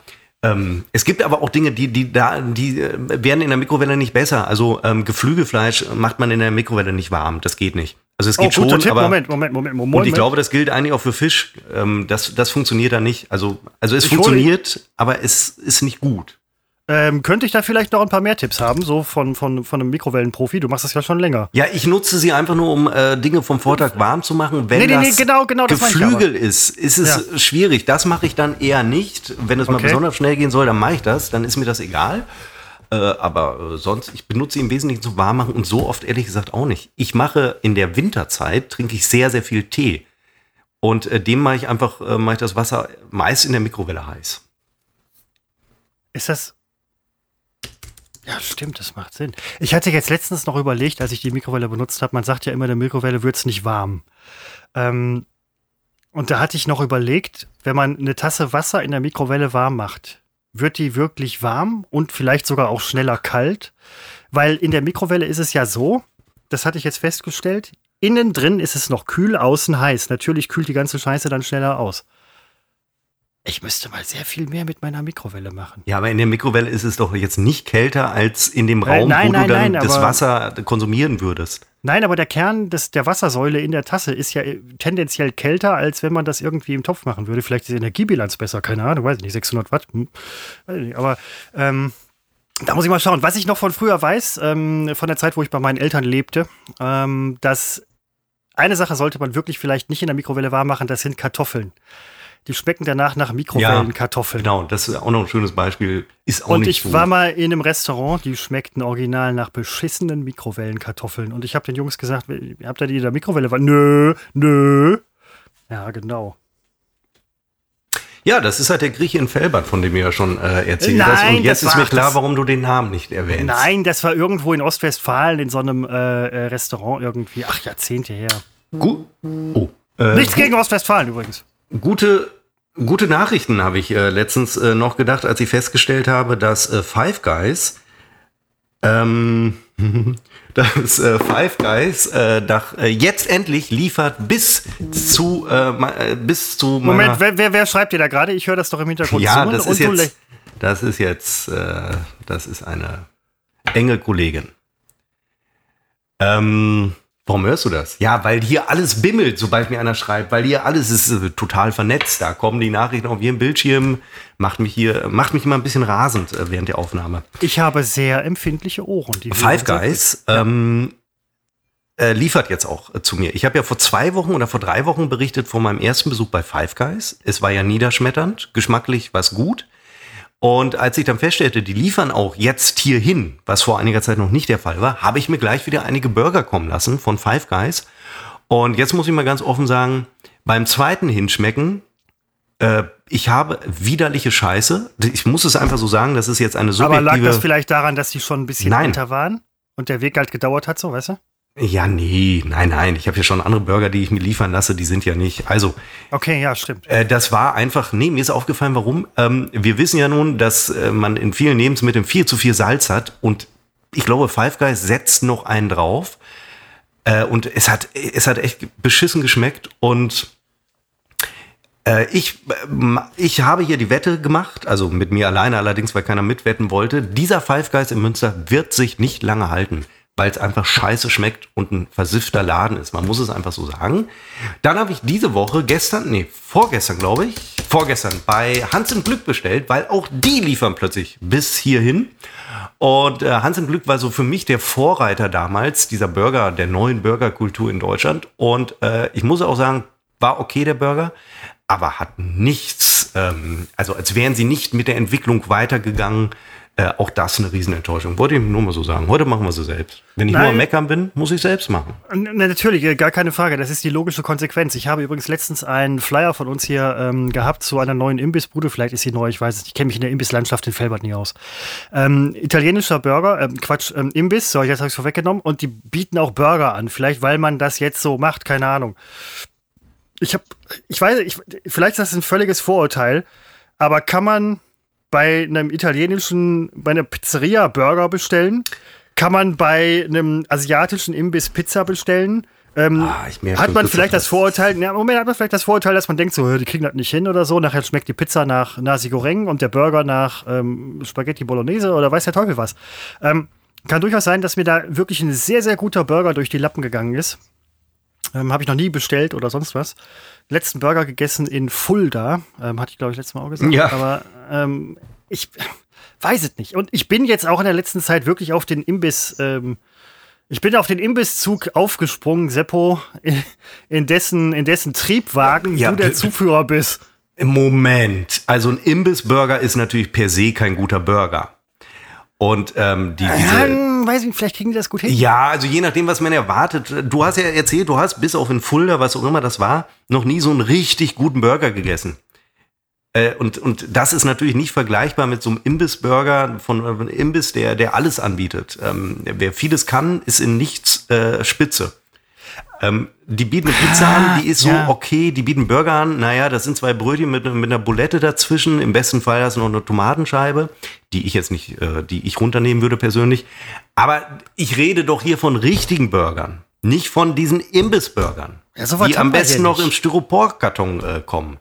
Speaker 2: Ähm, es gibt aber auch Dinge, die, die da, die äh, werden in der Mikrowelle nicht besser. Also ähm, Geflügelfleisch macht man in der Mikrowelle nicht warm. Das geht nicht. Also es geht oh, schon,
Speaker 1: Tipp.
Speaker 2: aber
Speaker 1: Moment, Moment, Moment, Moment.
Speaker 2: Und ich glaube, das gilt eigentlich auch für Fisch. Ähm, das, das funktioniert da nicht. Also, also es ich funktioniert, aber es ist nicht gut.
Speaker 1: Ähm, könnte ich da vielleicht noch ein paar mehr Tipps haben, so von, von, von einem Mikrowellenprofi? Du machst das ja schon länger.
Speaker 2: Ja, ich nutze sie einfach nur, um äh, Dinge vom Vortag warm zu machen. Wenn nee, nee, das nee, genau, genau, das Geflügel ist, ist es ja. schwierig. Das mache ich dann eher nicht. Wenn es okay. mal besonders schnell gehen soll, dann mache ich das. Dann ist mir das egal. Äh, aber äh, sonst, ich benutze sie im Wesentlichen zum Warmmachen und so oft ehrlich gesagt auch nicht. Ich mache in der Winterzeit, trinke ich sehr, sehr viel Tee. Und äh, dem mache ich einfach, äh, mache ich das Wasser meist in der Mikrowelle heiß.
Speaker 1: Ist das. Ja, stimmt, das macht Sinn. Ich hatte jetzt letztens noch überlegt, als ich die Mikrowelle benutzt habe, man sagt ja immer, der Mikrowelle wird es nicht warm. Ähm, und da hatte ich noch überlegt, wenn man eine Tasse Wasser in der Mikrowelle warm macht, wird die wirklich warm und vielleicht sogar auch schneller kalt? Weil in der Mikrowelle ist es ja so, das hatte ich jetzt festgestellt, innen drin ist es noch kühl, außen heiß. Natürlich kühlt die ganze Scheiße dann schneller aus. Ich müsste mal sehr viel mehr mit meiner Mikrowelle machen.
Speaker 2: Ja, aber in der Mikrowelle ist es doch jetzt nicht kälter als in dem
Speaker 1: Nein,
Speaker 2: Raum,
Speaker 1: nein,
Speaker 2: wo
Speaker 1: nein,
Speaker 2: du dann
Speaker 1: nein,
Speaker 2: das Wasser konsumieren würdest.
Speaker 1: Nein, aber der Kern des, der Wassersäule in der Tasse ist ja äh, tendenziell kälter, als wenn man das irgendwie im Topf machen würde. Vielleicht ist die Energiebilanz besser, keine Ahnung, weiß ich nicht, 600 Watt. Hm, nicht, aber ähm, da muss ich mal schauen. Was ich noch von früher weiß, ähm, von der Zeit, wo ich bei meinen Eltern lebte, ähm, dass eine Sache sollte man wirklich vielleicht nicht in der Mikrowelle warm machen, das sind Kartoffeln. Die schmecken danach nach Mikrowellenkartoffeln.
Speaker 2: Genau, das ist auch noch ein schönes Beispiel. Ist auch
Speaker 1: Und
Speaker 2: nicht
Speaker 1: ich
Speaker 2: gut.
Speaker 1: war mal in einem Restaurant, die schmeckten original nach beschissenen Mikrowellenkartoffeln. Und ich habe den Jungs gesagt, habt ihr die in der Mikrowelle? Nö, nö. Ja, genau.
Speaker 2: Ja, das ist halt der Grieche in Felbert, von dem du ja schon äh, erzählt
Speaker 1: Nein,
Speaker 2: hast. Und jetzt ist mir klar, warum du den Namen nicht erwähnst.
Speaker 1: Nein, das war irgendwo in Ostwestfalen in so einem äh, äh, Restaurant irgendwie. Ach, Jahrzehnte her.
Speaker 2: Gu oh. Äh,
Speaker 1: Nichts gegen Ostwestfalen übrigens.
Speaker 2: Gute, gute Nachrichten habe ich äh, letztens äh, noch gedacht, als ich festgestellt habe, dass äh, Five Guys, ähm, dass äh, Five Guys äh, nach, äh, jetzt endlich liefert bis zu, bis zu
Speaker 1: Moment, wer, wer, wer schreibt dir da gerade? Ich höre das doch im Hintergrund
Speaker 2: ja, das ist jetzt, das ist jetzt, das ist eine enge Kollegin. Ähm, warum hörst du das? Ja, weil hier alles bimmelt, sobald mir einer schreibt, weil hier alles ist äh, total vernetzt. Da kommen die Nachrichten auf jedem Bildschirm, macht mich hier, macht mich immer ein bisschen rasend äh, während der Aufnahme.
Speaker 1: Ich habe sehr empfindliche Ohren. Die
Speaker 2: Five Guys ähm, äh, liefert jetzt auch äh, zu mir. Ich habe ja vor zwei Wochen oder vor drei Wochen berichtet von meinem ersten Besuch bei Five Guys. Es war ja niederschmetternd, geschmacklich war es gut. Und als ich dann feststellte, die liefern auch jetzt hier hin, was vor einiger Zeit noch nicht der Fall war, habe ich mir gleich wieder einige Burger kommen lassen von Five Guys. Und jetzt muss ich mal ganz offen sagen, beim zweiten Hinschmecken, äh, ich habe widerliche Scheiße. Ich muss es einfach so sagen, das ist jetzt eine
Speaker 1: Aber
Speaker 2: subjektive...
Speaker 1: lag das vielleicht daran, dass die schon ein bisschen
Speaker 2: Nein.
Speaker 1: älter waren und der Weg halt gedauert hat, so, weißt du?
Speaker 2: Ja, nee, nein, nein. Ich habe ja schon andere Burger, die ich mir liefern lasse, die sind ja nicht. Also,
Speaker 1: Okay, ja, stimmt.
Speaker 2: äh, das war einfach, nee, mir ist aufgefallen, warum. Ähm, wir wissen ja nun, dass äh, man in vielen Lebensmitteln viel zu viel Salz hat und ich glaube, Five Guys setzt noch einen drauf. Äh, und es hat, es hat echt beschissen geschmeckt und äh, ich, ähm, ich habe hier die Wette gemacht, also mit mir alleine allerdings, weil keiner mitwetten wollte. Dieser Five Guys in Münster wird sich nicht lange halten, weil es einfach scheiße schmeckt und ein versiffter Laden ist. Man muss es einfach so sagen. Dann habe ich diese Woche, gestern, nee, vorgestern glaube ich, vorgestern bei Hans im Glück bestellt, weil auch die liefern plötzlich bis hierhin. Und äh, Hans im Glück war so für mich der Vorreiter damals dieser Burger, der neuen Burgerkultur in Deutschland. Und äh, ich muss auch sagen, war okay der Burger, aber hat nichts, ähm, also als wären sie nicht mit der Entwicklung weitergegangen. Äh, auch das eine Riesenenttäuschung. Wollte ich nur mal so sagen. Heute machen wir sie selbst. Wenn ich
Speaker 1: Nein.
Speaker 2: nur am Meckern bin, muss ich selbst machen.
Speaker 1: Na, natürlich, äh, gar keine Frage. Das ist die logische Konsequenz. Ich habe übrigens letztens einen Flyer von uns hier ähm, gehabt zu einer neuen Imbissbude. Vielleicht ist sie neu, ich weiß es nicht. Ich kenne mich in der Imbisslandschaft in Felbert nie aus. Ähm, italienischer Burger, ähm, Quatsch, ähm, Imbiss, so, jetzt habe ich es vorweggenommen. Und die bieten auch Burger an. Vielleicht, weil man das jetzt so macht, keine Ahnung. Ich habe, ich weiß, ich, vielleicht ist das ein völliges Vorurteil, aber kann man bei einem italienischen, bei einer Pizzeria Burger bestellen? Kann man bei einem asiatischen Imbiss Pizza bestellen? Ähm,
Speaker 2: Ah,
Speaker 1: hat man vielleicht das. Vorurteil, ja, Moment, hat man vielleicht das Vorurteil, dass man denkt, so, die kriegen das nicht hin oder so, nachher schmeckt die Pizza nach Nasi Goreng und der Burger nach ähm, Spaghetti Bolognese oder weiß der Teufel was. Ähm, kann durchaus sein, dass mir da wirklich ein sehr, sehr guter Burger durch die Lappen gegangen ist. Ähm, Habe ich noch nie bestellt oder sonst was. Letzten Burger gegessen in Fulda. Ähm, hatte ich, glaube ich, letztes Mal auch gesagt.
Speaker 2: Ja.
Speaker 1: Aber ähm, ich weiß es nicht. Und ich bin jetzt auch in der letzten Zeit wirklich auf den Imbiss. Ähm, ich bin auf den Imbisszug aufgesprungen, Seppo, in, dessen, in dessen Triebwagen
Speaker 2: Ja,
Speaker 1: du der Zuführer bist.
Speaker 2: Moment. Also ein Imbissburger ist natürlich per se kein guter Burger. Und ähm, die,
Speaker 1: Ja,
Speaker 2: diese,
Speaker 1: hm, weiß ich, vielleicht kriegen die das gut hin.
Speaker 2: Ja, also je nachdem, was man erwartet. Du hast ja erzählt, du hast bis auf in Fulda, was auch immer das war, noch nie so einen richtig guten Burger gegessen. Äh, und, und das ist natürlich nicht vergleichbar mit so einem Imbissburger von einem Imbiss, der, der alles anbietet. Ähm, wer vieles kann, ist in nichts äh, Spitze. Ähm, die bieten eine Pizza ah, an, die ist so ja. okay, die bieten Burger an, naja, das sind zwei Brötchen mit, mit einer Bulette dazwischen, im besten Fall hast du noch eine Tomatenscheibe, die ich jetzt nicht, äh, die ich runternehmen würde persönlich. Aber ich rede doch hier von richtigen Burgern, nicht von diesen Imbissburgern, ja, so die am besten noch im Styroporkarton äh, kommen.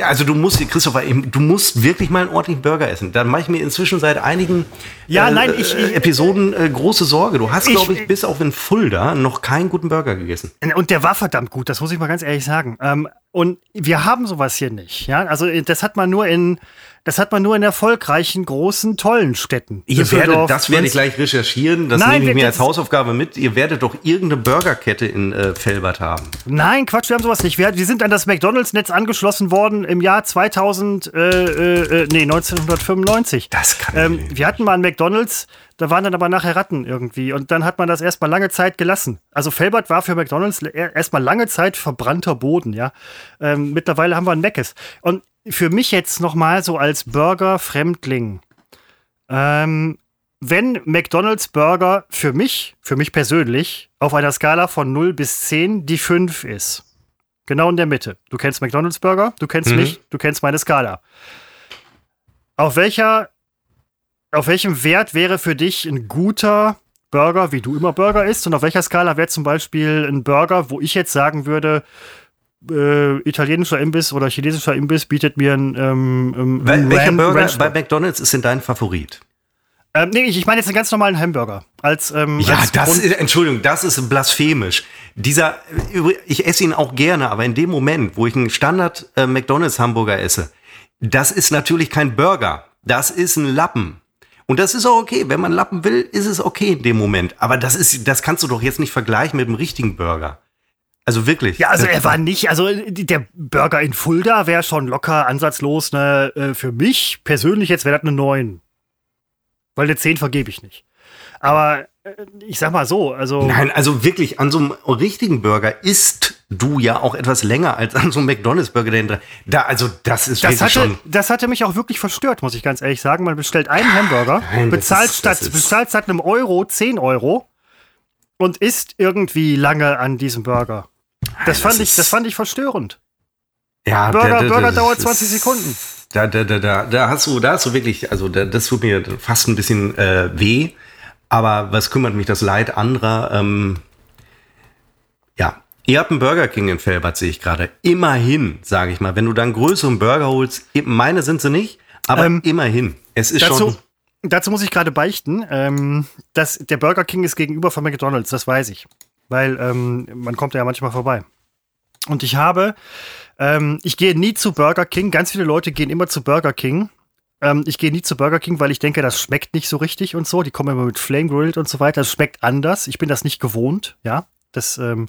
Speaker 2: Also du musst, Christopher, du musst wirklich mal einen ordentlichen Burger essen. Da mache ich mir inzwischen seit einigen
Speaker 1: ja, äh, nein, ich, ich,
Speaker 2: Episoden äh, große Sorge. Du hast, glaube ich, bis auf in Fulda noch keinen guten Burger gegessen.
Speaker 1: Und der war verdammt gut, das muss ich mal ganz ehrlich sagen. Ähm, und wir haben sowas hier nicht. Ja? Also das hat man nur in das hat man nur in erfolgreichen, großen, tollen Städten.
Speaker 2: Ihr werdet, das werde ich gleich recherchieren. Das Nein, nehme ich mir als Hausaufgabe mit. Ihr werdet doch irgendeine Burgerkette in äh, Felbert haben.
Speaker 1: Nein, Quatsch, wir haben sowas nicht. Wir, wir sind an das McDonalds-Netz angeschlossen worden im Jahr 2000, äh, äh, nee, 1995.
Speaker 2: Das kann
Speaker 1: ähm, Wir hatten mal ein McDonalds, da waren dann aber nachher Ratten irgendwie. Und dann hat man das erstmal lange Zeit gelassen. Also Felbert war für McDonalds erstmal lange Zeit verbrannter Boden, ja. Ähm, mittlerweile haben wir ein Meckes. Und für mich jetzt nochmal so als Burger-Fremdling. Ähm, wenn McDonald's Burger für mich, für mich persönlich, auf einer Skala von 0 bis 10 die 5 ist. Genau in der Mitte. Du kennst McDonald's Burger, du kennst mhm. mich, du kennst meine Skala. Auf welcher, auf welchem Wert wäre für dich ein guter Burger, wie du immer Burger isst? Und auf welcher Skala wäre zum Beispiel ein Burger, wo ich jetzt sagen würde, äh, italienischer Imbiss oder chinesischer Imbiss bietet mir ein. Ähm,
Speaker 2: ähm, Welcher Ran Burger Ranch bei McDonalds ist denn dein Favorit?
Speaker 1: Ähm, nee, ich meine jetzt einen ganz normalen Hamburger. Als, ähm,
Speaker 2: ja,
Speaker 1: als
Speaker 2: das ist, Entschuldigung, das ist blasphemisch. Dieser, ich esse ihn auch gerne, aber in dem Moment, wo ich einen Standard äh, McDonalds Hamburger esse, das ist natürlich kein Burger. Das ist ein Lappen. Und das ist auch okay. Wenn man Lappen will, ist es okay in dem Moment. Aber das ist, das kannst du doch jetzt nicht vergleichen mit einem richtigen Burger. Also wirklich.
Speaker 1: Ja, also er war nicht, also der Burger in Fulda wäre schon locker ansatzlos, ne, äh, für mich persönlich jetzt wäre das eine 9. Weil eine 10 vergebe ich nicht. Aber äh, ich sag mal so, also.
Speaker 2: Nein, also wirklich, an so einem richtigen Burger isst du ja auch etwas länger als an so einem McDonalds-Burger. Da, also das ist
Speaker 1: das hatte, schon. Das hatte mich auch wirklich verstört, muss ich ganz ehrlich sagen. Man bestellt einen Hamburger, Nein, bezahlt, ist, statt, bezahlt statt einem Euro 10 Euro und isst irgendwie lange an diesem Burger. Das, fand ich, das fand ich verstörend.
Speaker 2: Ja,
Speaker 1: Burger, da, da, Burger dauert 20 Sekunden.
Speaker 2: Da, da, da, da, da hast du, da hast du wirklich, also da, das tut mir fast ein bisschen äh, weh. Aber was kümmert mich das Leid anderer? Ähm, ja, ihr habt einen Burger King in Felbert, sehe ich gerade. Immerhin, sage ich mal, wenn du dann größeren Burger holst, meine sind sie nicht, aber ähm, immerhin. Es ist dazu, schon.
Speaker 1: Dazu muss ich gerade beichten, ähm, dass der Burger King ist gegenüber von McDonalds, das weiß ich weil ähm, man kommt ja manchmal vorbei. Und ich habe, ähm, ich gehe nie zu Burger King. Ganz viele Leute gehen immer zu Burger King. Ähm, ich gehe nie zu Burger King, weil ich denke, das schmeckt nicht so richtig und so. Die kommen immer mit Flame Grilled und so weiter. Das schmeckt anders. Ich bin das nicht gewohnt, ja. Das ähm,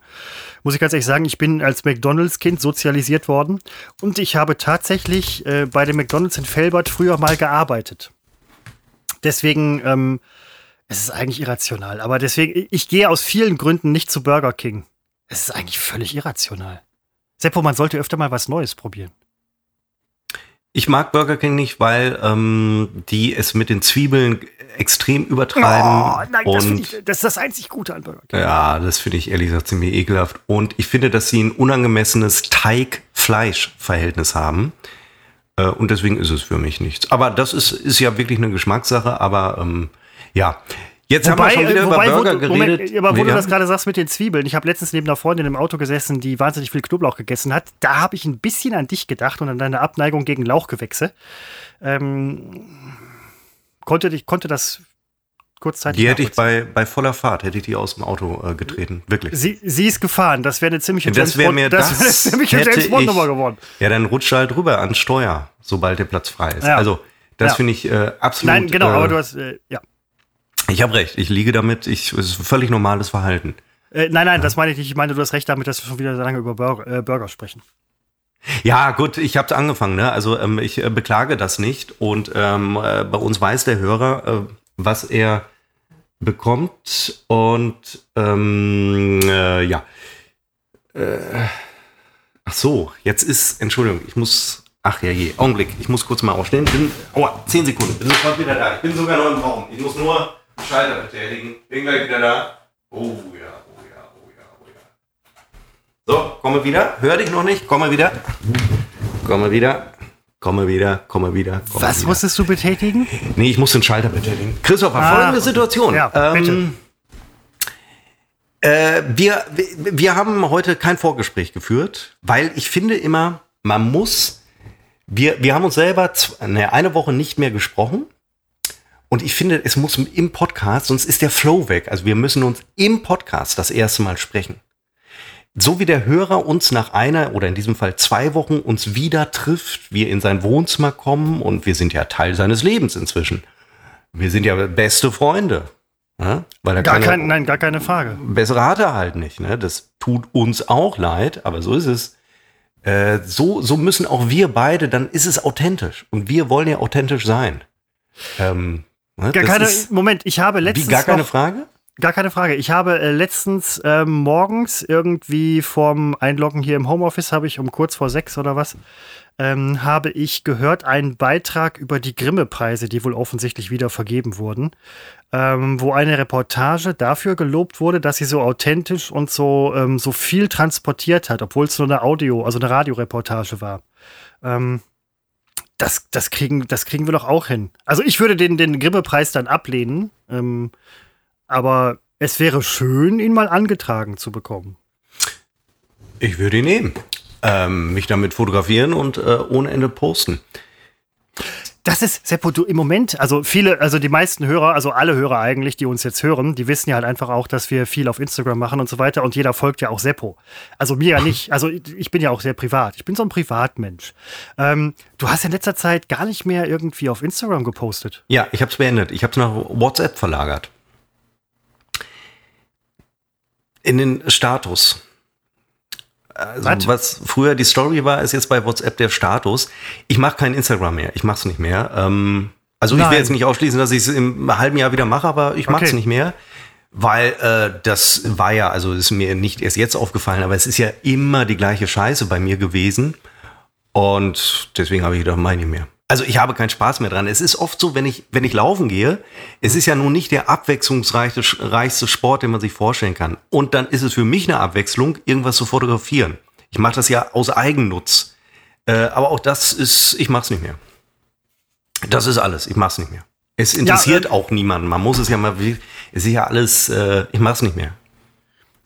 Speaker 1: muss ich ganz ehrlich sagen. Ich bin als McDonalds-Kind sozialisiert worden und ich habe tatsächlich äh, bei dem McDonalds in Felbert früher mal gearbeitet. Deswegen ähm, es ist eigentlich irrational. Aber deswegen, ich gehe aus vielen Gründen nicht zu Burger King. Es ist eigentlich völlig irrational. Seppo, man sollte öfter mal was Neues probieren.
Speaker 2: Ich mag Burger King nicht, weil ähm, die es mit den Zwiebeln extrem übertreiben. Oh, nein, und das,
Speaker 1: ich, das ist das einzig Gute an Burger
Speaker 2: King. Ja, das finde ich ehrlich gesagt ziemlich ekelhaft. Und ich finde, dass sie ein unangemessenes Teig-Fleisch-Verhältnis haben. Äh, und deswegen ist es für mich nichts. Aber das ist, ist ja wirklich eine Geschmackssache. Aber ähm, ja. Jetzt wobei, haben wir schon wieder wobei, über Burger wo, geredet.
Speaker 1: Moment, aber wo nee, du das gerade sagst mit den Zwiebeln, ich habe letztens neben einer Freundin im Auto gesessen, die wahnsinnig viel Knoblauch gegessen hat. Da habe ich ein bisschen an dich gedacht und an deine Abneigung gegen Lauchgewächse. Ähm, konnte, ich konnte das kurzzeitig.
Speaker 2: Die hätte ich bei, bei voller Fahrt, hätte ich die aus dem Auto äh, getreten. Wirklich.
Speaker 1: Sie, sie ist gefahren. Das wäre eine ziemliche
Speaker 2: das
Speaker 1: James
Speaker 2: Bond, das,
Speaker 1: das, das James Bond geworden.
Speaker 2: Ja, dann rutscht halt rüber ans Steuer, sobald der Platz frei ist. Ja. Also, das ja. finde ich äh, absolut.
Speaker 1: Nein, genau, äh, aber du hast, äh, ja.
Speaker 2: Ich habe recht, ich liege damit, ich, es ist ein völlig normales Verhalten.
Speaker 1: Äh, nein, nein, das meine ich nicht. Ich meine, du hast recht damit, dass wir schon wieder so lange über Burger, äh, Burger sprechen.
Speaker 2: Ja, gut, ich habe angefangen. Ne? Also ähm, ich äh, beklage das nicht. Und ähm, äh, bei uns weiß der Hörer, äh, was er bekommt. Und ähm, äh, ja. ach so, jetzt ist, Entschuldigung, ich muss Ach ja je, Augenblick, ich muss kurz mal aufstehen. Bin, aua, 10 Sekunden, bin sofort wieder da. Ich bin sogar noch im Raum. Ich muss nur Schalter betätigen. Bin gleich wieder da. Oh ja, oh ja, oh ja, oh ja. So, komme wieder. Hör dich noch nicht. Komme wieder. Komme wieder. Komme wieder, komme wieder. Komme
Speaker 1: Was
Speaker 2: wieder.
Speaker 1: musstest du betätigen?
Speaker 2: Nee, ich muss den Schalter betätigen. Christopher,
Speaker 1: Ah,
Speaker 2: folgende. Situation.
Speaker 1: Ja,
Speaker 2: ähm, äh, wir, wir- haben heute kein Vorgespräch geführt, weil ich finde immer, man muss, wir, wir haben uns selber ne, eine Woche nicht mehr gesprochen. Und ich finde, es muss im Podcast, sonst ist der Flow weg. Also wir müssen uns im Podcast das erste Mal sprechen. So wie der Hörer uns nach einer oder in diesem Fall zwei Wochen uns wieder trifft, wir in sein Wohnzimmer kommen und wir sind ja Teil seines Lebens inzwischen. Wir sind ja beste Freunde. Ja? Weil er
Speaker 1: Gar
Speaker 2: keine
Speaker 1: kein, nein, gar keine Frage.
Speaker 2: bessere hat er halt nicht. Ne? Das tut uns auch leid, aber so ist es. Äh, so, so müssen auch wir beide, dann ist es authentisch. Und wir wollen ja authentisch sein. Ähm, ne?
Speaker 1: Gar
Speaker 2: Das
Speaker 1: keine, Moment, ich habe
Speaker 2: wie,
Speaker 1: letztens
Speaker 2: gar keine
Speaker 1: noch,
Speaker 2: Frage?
Speaker 1: Gar keine Frage. Ich habe äh, letztens ähm, morgens irgendwie vorm Einloggen hier im Homeoffice, habe ich um kurz vor sechs oder was, ähm, habe ich gehört, einen Beitrag über die Grimme-Preise, die wohl offensichtlich wieder vergeben wurden, ähm, wo eine Reportage dafür gelobt wurde, dass sie so authentisch und so, ähm, so viel transportiert hat, obwohl es nur eine Audio, also eine Radioreportage war. Ähm, das, das, kriegen, das kriegen wir doch auch hin. Also ich würde den, den Grimme-Preis dann ablehnen. Ähm, aber es wäre schön, ihn mal angetragen zu bekommen.
Speaker 2: Ich würde ihn nehmen. Ähm, mich damit fotografieren und äh, ohne Ende posten.
Speaker 1: Das ist, Seppo, du im Moment, also viele, also die meisten Hörer, also alle Hörer eigentlich, die uns jetzt hören, die wissen ja halt einfach auch, dass wir viel auf Instagram machen und so weiter und jeder folgt ja auch Seppo. Also mir ja nicht, also ich bin ja auch sehr privat. Ich bin so ein Privatmensch. Ähm, du hast in letzter Zeit gar nicht mehr irgendwie auf Instagram gepostet.
Speaker 2: Ja, ich habe es beendet. Ich habe es nach WhatsApp verlagert. In den Status. Also,
Speaker 1: Was?
Speaker 2: was früher die Story war, ist jetzt bei WhatsApp der Status. Ich mache kein Instagram mehr. Ich mache es nicht mehr. Ähm, also ich
Speaker 1: Nein.
Speaker 2: will jetzt nicht ausschließen, dass ich es im halben Jahr wieder mache, aber ich mache es
Speaker 1: Okay.
Speaker 2: nicht mehr. Weil äh, das war ja, also ist mir nicht erst jetzt aufgefallen, aber es ist ja immer die gleiche Scheiße bei mir gewesen. Und deswegen habe ich gedacht, meine ich mehr. Also ich habe keinen Spaß mehr dran. Es ist oft so, wenn ich, wenn ich laufen gehe, es ist ja nun nicht der abwechslungsreichste reichste Sport, den man sich vorstellen kann. Und dann ist es für mich eine Abwechslung, irgendwas zu fotografieren. Ich mache das ja aus Eigennutz. Äh, aber auch das ist, ich mache es nicht mehr. Das ist alles, ich mache es nicht mehr. Es interessiert
Speaker 1: äh,
Speaker 2: auch niemanden. Man muss es ja mal, es ist ja alles, äh, ich mache es nicht mehr.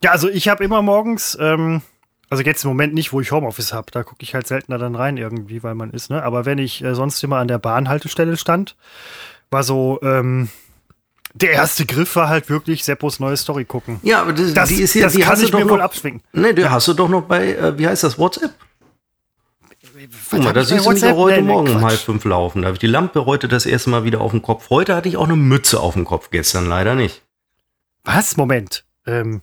Speaker 1: Ja, also ich habe immer morgens, ähm, also jetzt im Moment nicht, wo ich Homeoffice habe, da gucke ich halt seltener dann rein irgendwie, weil man ist, ne? Aber wenn ich äh, sonst immer an der Bahnhaltestelle stand, war so, ähm, der erste Griff war halt wirklich Seppos neue Story gucken.
Speaker 2: Ja, aber das,
Speaker 1: Das,
Speaker 2: die ist ja,
Speaker 1: das
Speaker 2: die
Speaker 1: kann
Speaker 2: du
Speaker 1: ich
Speaker 2: doch
Speaker 1: mir wohl abschwingen.
Speaker 2: Nee, die hast du doch noch bei, äh, wie heißt das, WhatsApp? Guck mal, da siehst du mich doch heute
Speaker 1: Nee,
Speaker 2: Morgen um
Speaker 1: Quatsch.
Speaker 2: halb fünf laufen. Da habe ich die Lampe heute das erste Mal wieder auf dem Kopf. Heute hatte ich auch eine Mütze auf dem Kopf, gestern leider nicht.
Speaker 1: Was? Moment. Ähm,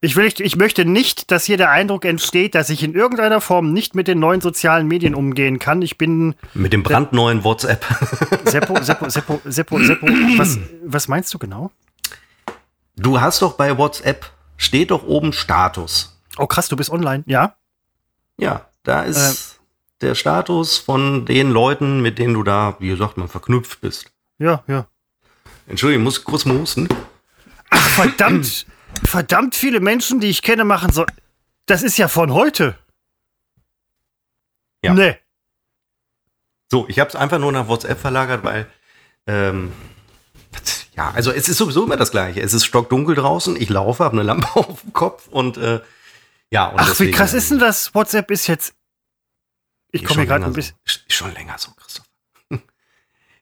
Speaker 1: ich, will, ich möchte nicht, dass hier der Eindruck entsteht, dass ich in irgendeiner Form nicht mit den neuen sozialen Medien umgehen kann. Ich bin
Speaker 2: Mit dem brandneuen WhatsApp.
Speaker 1: Seppo, Seppo, Seppo, Seppo, Seppo. Was, was meinst du genau?
Speaker 2: Du hast doch bei WhatsApp, steht doch oben Status.
Speaker 1: Oh krass, du bist online, ja?
Speaker 2: Ja, da ist
Speaker 1: Äh.
Speaker 2: der Status von den Leuten, mit denen du da, wie gesagt, mal verknüpft bist.
Speaker 1: Ja, ja.
Speaker 2: Entschuldigung, ich muss kurz mal husten.
Speaker 1: Ach, verdammt, verdammt viele Menschen, die ich kenne, machen so. Das ist ja von heute.
Speaker 2: Ja.
Speaker 1: Nee.
Speaker 2: So, ich habe es einfach nur nach WhatsApp verlagert, weil ähm, ja, also es ist sowieso immer das Gleiche. Es ist stockdunkel draußen, ich laufe, habe eine Lampe auf dem Kopf und äh, ja. Und
Speaker 1: Ach, wie
Speaker 2: deswegen,
Speaker 1: krass ist denn das? WhatsApp ist jetzt. Ich komme hier gerade ein bisschen.
Speaker 2: So. Schon länger so, Christopher.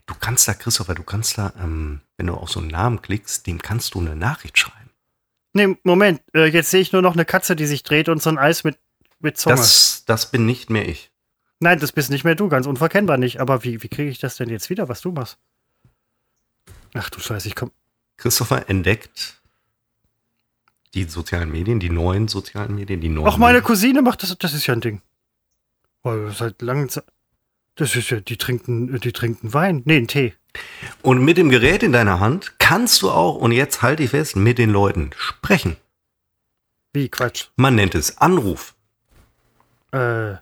Speaker 2: Du kannst da, Christopher, du kannst da, ähm, wenn du auf so einen Namen klickst, dem kannst du eine Nachricht schreiben.
Speaker 1: Nee, Moment. Äh, jetzt sehe ich nur noch eine Katze, die sich dreht und so ein Eis mit, mit Zunge.
Speaker 2: Das, das bin nicht mehr ich.
Speaker 1: Nein, das bist nicht mehr du, ganz unverkennbar nicht. Aber wie, wie kriege ich das denn jetzt wieder, was du machst? Ach du Scheiße, ich komm.
Speaker 2: Christopher entdeckt die sozialen Medien, die neuen sozialen Medien, die neuen.
Speaker 1: Auch meine Cousine macht das, das ist ja ein Ding. Weil seit langem Zeit. Das ist ja, die trinken, die trinken Wein. Nee, einen Tee.
Speaker 2: Und mit dem Gerät in deiner Hand kannst du auch, und jetzt halte ich fest, mit den Leuten sprechen.
Speaker 1: Wie, Quatsch.
Speaker 2: Man nennt es Anruf.
Speaker 1: Äh.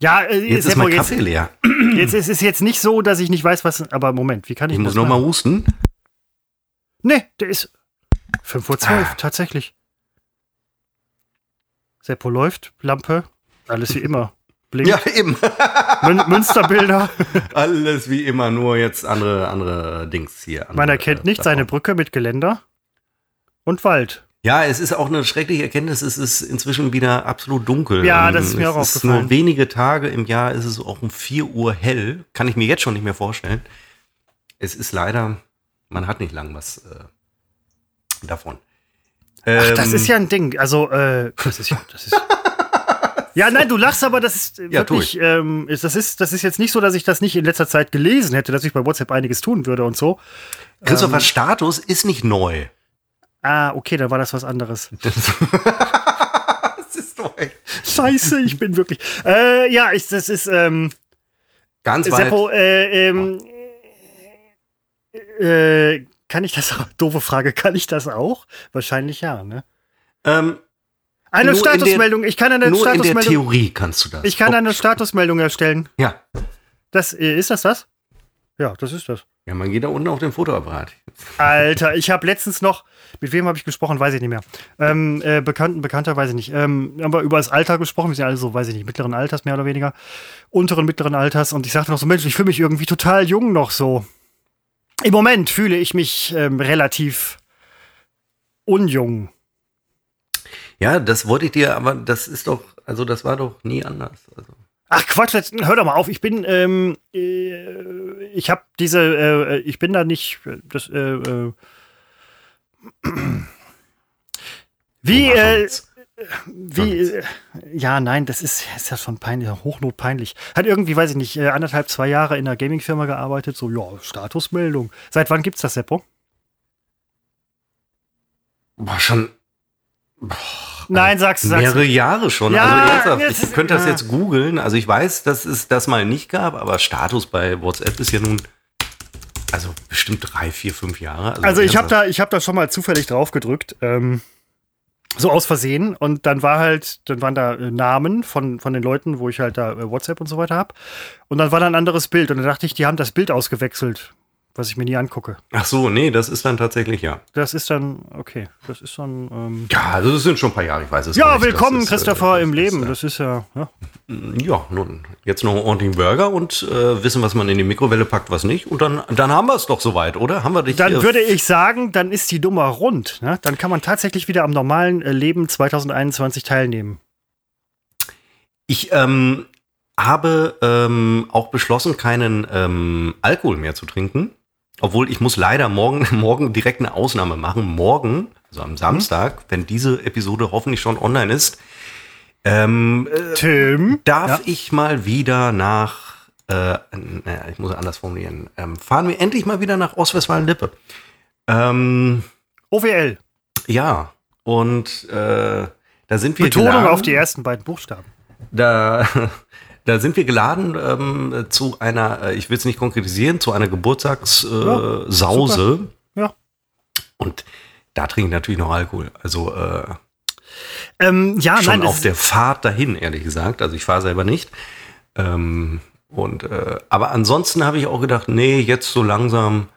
Speaker 1: Ja, äh,
Speaker 2: Jetzt ist mein
Speaker 1: jetzt,
Speaker 2: Kaffee leer.
Speaker 1: jetzt ist es jetzt nicht so, dass ich nicht weiß, was. Aber Moment, wie kann ich
Speaker 2: Ich muss
Speaker 1: das
Speaker 2: noch mal
Speaker 1: machen?
Speaker 2: husten.
Speaker 1: Nee, der ist 5.12 Uhr,
Speaker 2: Ah.
Speaker 1: tatsächlich. Seppo läuft, Lampe, alles wie immer. Blink,
Speaker 2: Ja, eben.
Speaker 1: Mün Münsterbilder.
Speaker 2: Alles wie immer, nur jetzt andere, andere Dings hier. Andere,
Speaker 1: Man erkennt nicht
Speaker 2: äh,
Speaker 1: seine Brücke mit Geländer und Wald.
Speaker 2: Ja, es ist auch eine schreckliche Erkenntnis. Es ist inzwischen wieder absolut dunkel.
Speaker 1: Ja,
Speaker 2: Ähm,
Speaker 1: das ist mir auch
Speaker 2: es ist
Speaker 1: aufgefallen.
Speaker 2: nur wenige Tage im Jahr ist es auch um 4 Uhr hell. Kann ich mir jetzt schon nicht mehr vorstellen. Es ist leider, man hat nicht lang was äh, davon.
Speaker 1: Ach, das
Speaker 2: Ähm,
Speaker 1: ist ja ein Ding. Also, äh, das ist ja, das ist. Ja, nein, du lachst, aber das ist äh,
Speaker 2: Ja,
Speaker 1: wirklich, ähm, ist, das ist, das ist jetzt nicht so, dass ich das nicht in letzter Zeit gelesen hätte, dass ich bei WhatsApp einiges tun würde und so.
Speaker 2: Christopher Status ist nicht neu.
Speaker 1: Ah, okay, dann war das was anderes.
Speaker 2: Das ist neu.
Speaker 1: Scheiße, ich bin wirklich. Äh, ja, ich, das ist, ähm,
Speaker 2: Ganz weit.
Speaker 1: Seppo, äh, ähm, äh, kann ich das auch? Doofe Frage, kann ich das auch? Wahrscheinlich ja, ne?
Speaker 2: Ähm,
Speaker 1: Eine
Speaker 2: in der-
Speaker 1: Statusmeldung, ich kann eine
Speaker 2: nur in der
Speaker 1: Statusmeldung.
Speaker 2: Theorie kannst du das.
Speaker 1: Ich kann eine Statusmeldung erstellen.
Speaker 2: Ja.
Speaker 1: Das, äh, ist das das? Ja, das ist das.
Speaker 2: Ja, man geht da unten auf den Fotoapparat.
Speaker 1: Alter, ich habe letztens noch, mit wem habe ich gesprochen, weiß ich nicht mehr. Ähm, äh, Bekannten, Bekannter, weiß ich nicht. Ähm, haben wir über das Alter gesprochen, wir sind alle so, weiß ich nicht, mittleren Alters mehr oder weniger. Unteren, mittleren Alters. Und ich sagte noch so, Mensch, ich fühle mich irgendwie total jung noch so. Im Moment fühle ich mich ähm, relativ unjung.
Speaker 2: Ja, das wollte ich dir, aber das ist doch, also das war doch nie anders. Also.
Speaker 1: Ach Quatsch, jetzt, hör doch mal auf. Ich bin, ähm, äh, ich habe diese, äh, ich bin da nicht, äh, das, äh, äh, wie, äh, wie, äh, ja, nein, das ist, ist ja schon peinlich, hochnotpeinlich. Hat irgendwie, weiß ich nicht, äh, anderthalb, zwei Jahre in einer Gaming-Firma gearbeitet, so, ja, Statusmeldung. Seit wann gibt's das, Seppo?
Speaker 2: Boah, schon
Speaker 1: Nein, sag's, sag's.
Speaker 2: mehrere Jahre schon.
Speaker 1: Ja,
Speaker 2: also ernsthaft,
Speaker 1: jetzt-
Speaker 2: ich könnte das jetzt googeln. Also ich weiß, dass es das mal nicht gab, aber Status bei WhatsApp ist ja nun, also bestimmt drei, vier, fünf Jahre.
Speaker 1: Also ich habe da, ich habe da schon mal zufällig drauf gedrückt, ähm, so aus Versehen und dann war halt, dann waren da äh, Namen von von den Leuten, wo ich halt da äh, WhatsApp und so weiter hab und dann war da ein anderes Bild und dann dachte ich, die haben das Bild ausgewechselt, was ich mir nie angucke.
Speaker 2: Ach so, nee, das ist dann tatsächlich ja.
Speaker 1: Das ist dann okay, das ist dann ähm,
Speaker 2: Ja, also das sind schon ein paar Jahre, ich weiß es
Speaker 1: ja,
Speaker 2: nicht.
Speaker 1: willkommen
Speaker 2: Das ist,
Speaker 1: Christopher
Speaker 2: äh,
Speaker 1: im Leben.
Speaker 2: Ist,
Speaker 1: Das ist ja, ja.
Speaker 2: äh, ja, nun, jetzt noch einen ordentlichen Burger und äh, wissen, was man in die Mikrowelle packt, was nicht. Und dann, dann haben wir es doch soweit, oder? Haben wir dich
Speaker 1: Dann
Speaker 2: äh,
Speaker 1: würde ich sagen, dann ist die Nummer rund. Ne? Dann kann man tatsächlich wieder am normalen äh, Leben 2021 teilnehmen.
Speaker 2: Ich ähm, habe ähm, auch beschlossen, keinen ähm, Alkohol mehr zu trinken. Obwohl ich muss leider morgen, morgen direkt eine Ausnahme machen. Morgen, also am Samstag, wenn diese Episode hoffentlich schon online ist, ähm, äh,
Speaker 1: Tim,
Speaker 2: darf
Speaker 1: Ja.
Speaker 2: ich mal wieder nach, äh, naja, ich muss anders formulieren, ähm, fahren wir endlich mal wieder nach Ostwestfalen-Lippe. Ähm,
Speaker 1: OWL.
Speaker 2: ja, und äh, da sind wir
Speaker 1: Betonung auf die ersten beiden Buchstaben.
Speaker 2: Da, da sind wir geladen ähm, zu einer, äh, ich will es nicht konkretisieren, zu einer Geburtstagssause. Äh, Sause.
Speaker 1: Ja.
Speaker 2: Und da trinke ich natürlich noch Alkohol. Also äh,
Speaker 1: Ähm, ja,
Speaker 2: schon
Speaker 1: nein,
Speaker 2: auf der Fahrt dahin, ehrlich gesagt. Also ich fahre selber nicht. Ähm, und äh, aber ansonsten habe ich auch gedacht, nee, jetzt so langsam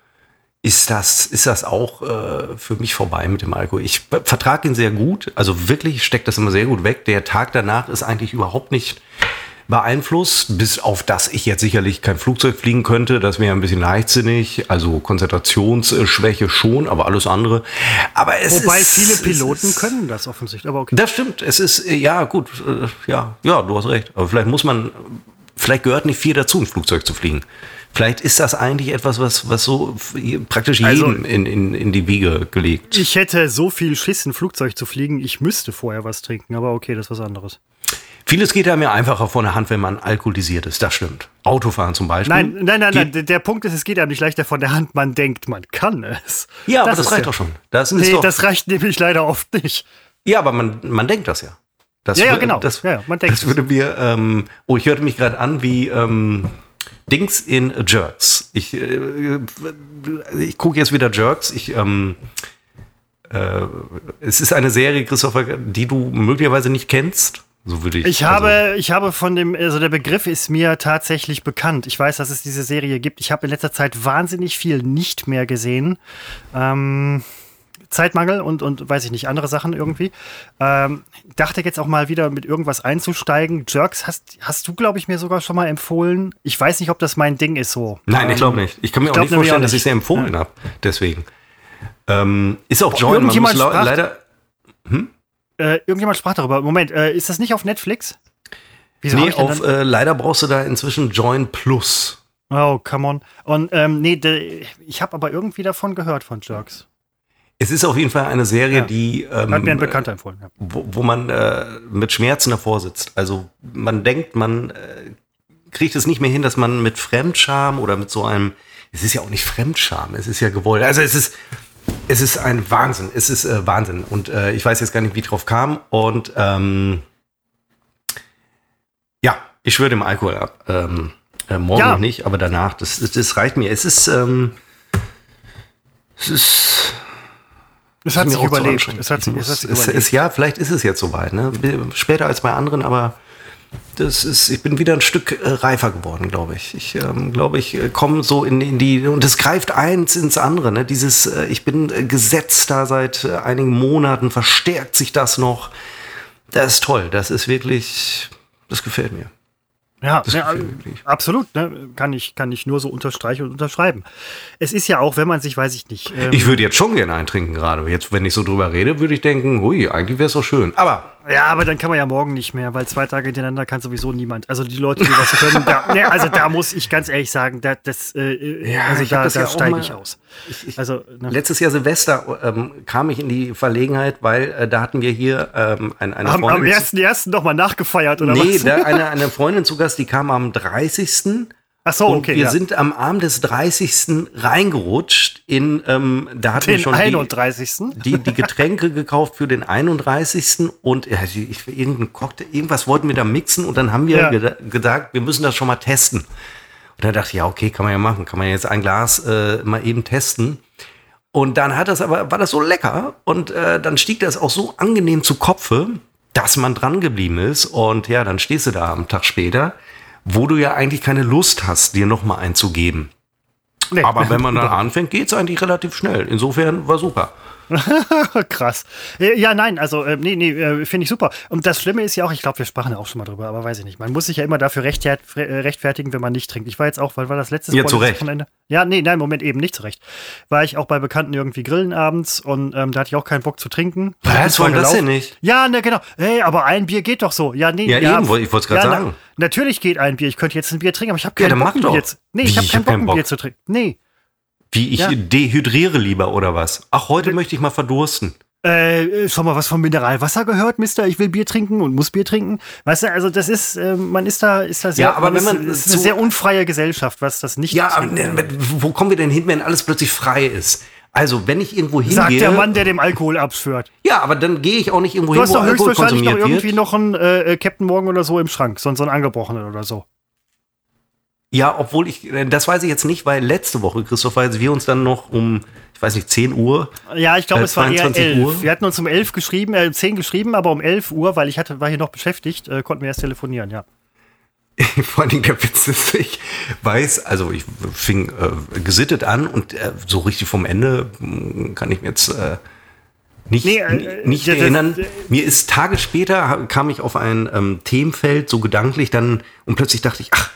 Speaker 2: ist das, ist das auch äh, für mich vorbei mit dem Alkohol. Ich vertrage ihn sehr gut, also wirklich steckt das immer sehr gut weg. Der Tag danach ist eigentlich überhaupt nicht beeinflusst, bis auf das ich jetzt sicherlich kein Flugzeug fliegen könnte. Das wäre ein bisschen leichtsinnig, also Konzentrationsschwäche schon, aber alles andere. Aber es
Speaker 1: Wobei
Speaker 2: ist,
Speaker 1: viele Piloten
Speaker 2: ist,
Speaker 1: können das offensichtlich, aber okay.
Speaker 2: das stimmt. Es ist, äh, ja, gut, äh, ja, ja, du hast recht. Aber vielleicht muss man, vielleicht gehört nicht viel dazu, ein Flugzeug zu fliegen. Vielleicht ist das eigentlich etwas, was, was so praktisch
Speaker 1: Also-
Speaker 2: jedem in, in, in die Wiege gelegt.
Speaker 1: Ich hätte so viel Schiss, ein Flugzeug zu fliegen, ich müsste vorher was trinken, aber okay, das ist was anderes.
Speaker 2: Vieles geht einem ja einfacher von der Hand, wenn man alkoholisiert ist. Das stimmt. Autofahren zum Beispiel.
Speaker 1: Nein, nein, nein, nein, der- Punkt ist, es geht einem nicht leichter von der Hand, man denkt, man kann es.
Speaker 2: Ja, aber das, reicht
Speaker 1: ja-
Speaker 2: doch schon. Das
Speaker 1: Nee,
Speaker 2: doch,
Speaker 1: das reicht nämlich leider oft nicht.
Speaker 2: ja, aber man, man denkt das ja. Das
Speaker 1: Ja, ja, genau.
Speaker 2: Das,
Speaker 1: Ja, ja, man denkt
Speaker 2: das würde mir, ähm, oh, ich hörte mich gerade an wie ähm, Dings in Jerks. Ich, äh, ich gucke jetzt wieder Jerks. Ich, ähm, äh, es ist eine Serie, Christopher, die du möglicherweise nicht kennst, So würde ich.
Speaker 1: Ich habe, also ich habe von dem, also der Begriff ist mir tatsächlich bekannt. Ich weiß, dass es diese Serie gibt. Ich habe in letzter Zeit wahnsinnig viel nicht mehr gesehen. Ähm, Zeitmangel und, und weiß ich nicht, andere Sachen irgendwie. Ähm, dachte jetzt auch mal wieder mit irgendwas einzusteigen. Jerks hast, hast du, glaube ich, mir sogar schon mal empfohlen. Ich weiß nicht, ob das mein Ding ist so.
Speaker 2: Nein, ich glaube nicht. Ich kann mir ich auch nicht vorstellen, auch nicht. dass ich sie empfohlen ja. habe. Deswegen. Ähm, ist auch Join, man muss leider.
Speaker 1: Hm? Äh, irgendjemand sprach darüber. Moment, äh, ist das nicht auf Netflix?
Speaker 2: Wieso nee, auf, äh, leider brauchst du da inzwischen Join Plus.
Speaker 1: Oh, come on. Und ähm, nee, de, ich habe aber irgendwie davon gehört von Jerks.
Speaker 2: Es ist auf jeden Fall eine Serie, ja. die
Speaker 1: ähm, hat mir ein Bekannter empfohlen, ja.
Speaker 2: wo, wo man äh, mit Schmerzen davor sitzt. Also man denkt, man äh, kriegt es nicht mehr hin, dass man mit Fremdscham oder mit so einem, es ist ja auch nicht Fremdscham, es ist ja gewollt. Also es ist es ist ein Wahnsinn. Es ist äh, Wahnsinn. Und äh, ich weiß jetzt gar nicht, wie ich drauf kam. Und ähm, ja, ich schwöre dem Alkohol ab. Ähm, äh, morgen ja. noch nicht, aber danach, das, das reicht mir. Es ist, ähm, es ist.
Speaker 1: Es hat sich überlebt.
Speaker 2: Es hat, sich, es hat sich überlebt. Ja, vielleicht ist es jetzt soweit. Ne? Später als bei anderen, aber das ist, ich bin wieder ein Stück äh, reifer geworden, glaube ich. Ich ähm, glaube, ich äh, komme so in, in, die, und es greift eins ins andere. Ne? Dieses, äh, ich bin äh, gesetzt da seit äh, einigen Monaten, verstärkt sich das noch. Das ist toll. Das ist wirklich, das gefällt mir.
Speaker 1: Ja, ja absolut. Ne? Kann, ich, kann ich nur so unterstreichen und unterschreiben. Es ist ja auch, wenn man sich, weiß ich nicht.
Speaker 2: Ähm, ich würde jetzt schon gerne eintrinken gerade. Jetzt, wenn ich so drüber rede, würde ich denken, hui, eigentlich wäre es doch schön. Aber
Speaker 1: ja, aber dann kann man ja morgen nicht mehr, weil zwei Tage hintereinander kann sowieso niemand. Also die Leute, die was können, da, ne, also da muss ich ganz ehrlich sagen, da, das, äh, äh ja, also da, da ja steige ich aus.
Speaker 2: Ich, ich, also, ne. Letztes Jahr Silvester ähm, kam ich in die Verlegenheit, weil äh, da hatten wir hier ähm, ein, eine
Speaker 1: am, Freundin. Am 1.1. nochmal nachgefeiert, oder
Speaker 2: nee,
Speaker 1: was?
Speaker 2: Nee, eine, eine Freundin zu Gast, die kam am 30.
Speaker 1: Ach so, okay.
Speaker 2: Und wir ja. sind am Abend des 30. reingerutscht in, ähm, da hatten den wir schon
Speaker 1: 31.
Speaker 2: Die, die, die Getränke gekauft für den 31. Und ja, ich, irgendein Cocktail, irgendwas wollten wir da mixen und dann haben wir ja. geda gedacht, wir müssen das schon mal testen. Und dann dachte ich, ja, okay, kann man ja machen, kann man jetzt ein Glas äh, mal eben testen. Und dann hat das aber, war das so lecker und äh, dann stieg das auch so angenehm zu Kopfe, dass man dran geblieben ist. Und ja, dann stehst du da am Tag später wo du ja eigentlich keine Lust hast, dir nochmal einzugeben. Nee. Aber wenn man dann anfängt, geht es eigentlich relativ schnell. Insofern war super.
Speaker 1: Krass. Äh, ja, nein, also, äh, nee, nee, äh, finde ich super. Und das Schlimme ist ja auch, ich glaube, wir sprachen ja auch schon mal drüber, aber weiß ich nicht. Man muss sich ja immer dafür rechtfertigen, wenn man nicht trinkt. Ich war jetzt auch, weil war das letzte
Speaker 2: ja, zu Recht.
Speaker 1: Wochenende? Ja, nee, nein, Moment, eben nicht zurecht. War ich auch bei Bekannten irgendwie grillen abends und ähm, da hatte ich auch keinen Bock zu trinken.
Speaker 2: Was, warum das denn nicht?
Speaker 1: Ja, ne, genau. Hey, aber ein Bier geht doch so. Ja, nee.
Speaker 2: Ja, ja eben, ich wollte es gerade ja, sagen.
Speaker 1: Na, natürlich geht ein Bier. Ich könnte jetzt ein Bier trinken, aber ich habe keinen ja, Bock, Bier Nee, ich habe keinen Bock, ein Bier zu trinken. Nee.
Speaker 2: Wie, ich ja. dehydriere lieber oder was? Ach, heute D möchte ich mal verdursten.
Speaker 1: Äh, schon mal was vom Mineralwasser gehört, Mister? Ich will Bier trinken und muss Bier trinken. Weißt du, also das ist, äh, man ist da, ist da sehr,
Speaker 2: ja, aber wenn man
Speaker 1: ist, ist eine sehr unfreie Gesellschaft, was das nicht
Speaker 2: Ja, aber ne, wo kommen wir denn hin, wenn alles plötzlich frei ist? Also, wenn ich irgendwo hingehe.
Speaker 1: Sagt der Mann, der dem Alkohol abschwört.
Speaker 2: Ja, aber dann gehe ich auch nicht irgendwo
Speaker 1: du hin, wo Alkohol konsumiert wird. Du hast doch höchstwahrscheinlich noch irgendwie noch einen äh, Captain Morgan oder so im Schrank, so, so einen angebrochenen oder so.
Speaker 2: Ja, obwohl ich, äh, das weiß ich jetzt nicht, weil letzte Woche, Christoph, als wir uns dann noch um, ich weiß nicht, 10 Uhr.
Speaker 1: Ja, ich glaube, äh, es war eher 11. Uhr. Wir hatten uns um 11 geschrieben, äh, 10 geschrieben, aber um 11 Uhr, weil ich hatte, war hier noch beschäftigt, äh, konnten wir erst telefonieren, ja.
Speaker 2: Vor allem der Witz ist, ich weiß, also ich fing äh, gesittet an und äh, so richtig vom Ende hm, kann ich mir jetzt äh, nicht, nee, äh, nicht das, erinnern. Das, mir ist Tage später kam ich auf ein ähm, Themenfeld so gedanklich dann und plötzlich dachte ich, ach,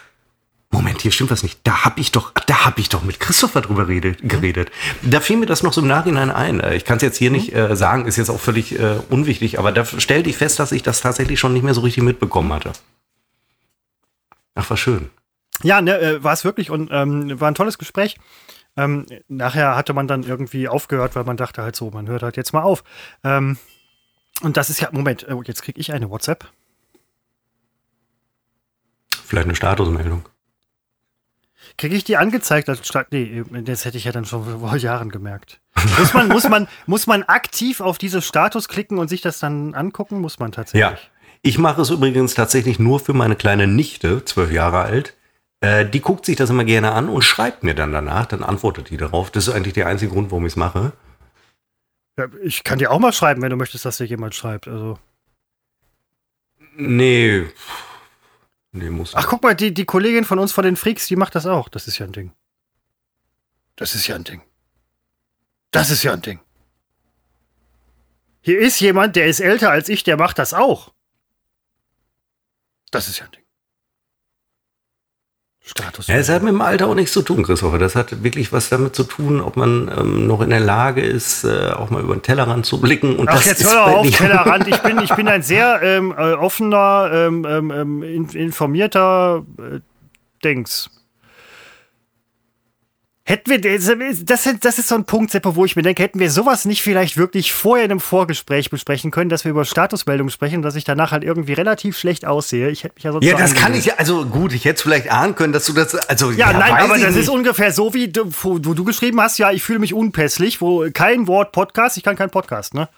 Speaker 2: Moment, hier stimmt was nicht. Da habe ich doch, da habe ich doch mit Christopher drüber redet, geredet. Da fiel mir das noch so im Nachhinein ein. Ich kann es jetzt hier mhm. nicht äh, sagen, ist jetzt auch völlig äh, unwichtig, aber da stellte ich fest, dass ich das tatsächlich schon nicht mehr so richtig mitbekommen hatte. Ach, war schön.
Speaker 1: Ja, ne, äh, war es wirklich und ähm, war ein tolles Gespräch. Ähm, nachher hatte man dann irgendwie aufgehört, weil man dachte halt so, man hört halt jetzt mal auf. Ähm, und das ist ja, Moment, äh, jetzt kriege ich eine WhatsApp.
Speaker 2: Vielleicht eine Statusmeldung.
Speaker 1: Kriege ich die angezeigt als Stadt? Nee, das hätte ich ja dann schon vor Jahren gemerkt. Muss man, muss man, muss man aktiv auf diese Status klicken und sich das dann angucken? Muss man tatsächlich. Ja.
Speaker 2: Ich mache es übrigens tatsächlich nur für meine kleine Nichte, zwölf Jahre alt. Äh, die guckt sich das immer gerne an und schreibt mir dann danach, dann antwortet die darauf. Das ist eigentlich der einzige Grund, warum ich es mache.
Speaker 1: Ja, ich kann dir auch mal schreiben, wenn du möchtest, dass dir jemand schreibt. Also.
Speaker 2: Nee. Nee, muss
Speaker 1: Ach, guck mal, die, die Kollegin von uns von den Freaks, die macht das auch. Das ist ja ein Ding. Das ist ja ein Ding. Das ist ja ein Ding. Hier ist jemand, der ist älter als ich, der macht das auch. Das ist ja ein Ding.
Speaker 2: Status. Ja, es hat mit dem Alter auch nichts zu tun, Christopher. Das hat wirklich was damit zu tun, ob man ähm, noch in der Lage ist, äh, auch mal über den Tellerrand zu blicken. Und
Speaker 1: Ach,
Speaker 2: das
Speaker 1: jetzt hör doch auf, Tellerrand. Ich bin, ich bin ein sehr ähm, äh, offener, ähm, ähm, ähm informierter äh, Dings. Hätten wir, das, das ist so ein Punkt, Seppo, wo ich mir denke, hätten wir sowas nicht vielleicht wirklich vorher in einem Vorgespräch besprechen können, dass wir über Statusmeldungen sprechen, dass ich danach halt irgendwie relativ schlecht aussehe. Ich hätte mich ja sonst
Speaker 2: Ja, das kann ich ja, also gut, ich hätte es vielleicht ahnen können, dass du das, also.
Speaker 1: Ja, ja nein, aber das nicht. ist ungefähr so, wie du, wo du geschrieben hast, ja, ich fühle mich unpässlich, wo kein Wort Podcast, ich kann kein Podcast, ne?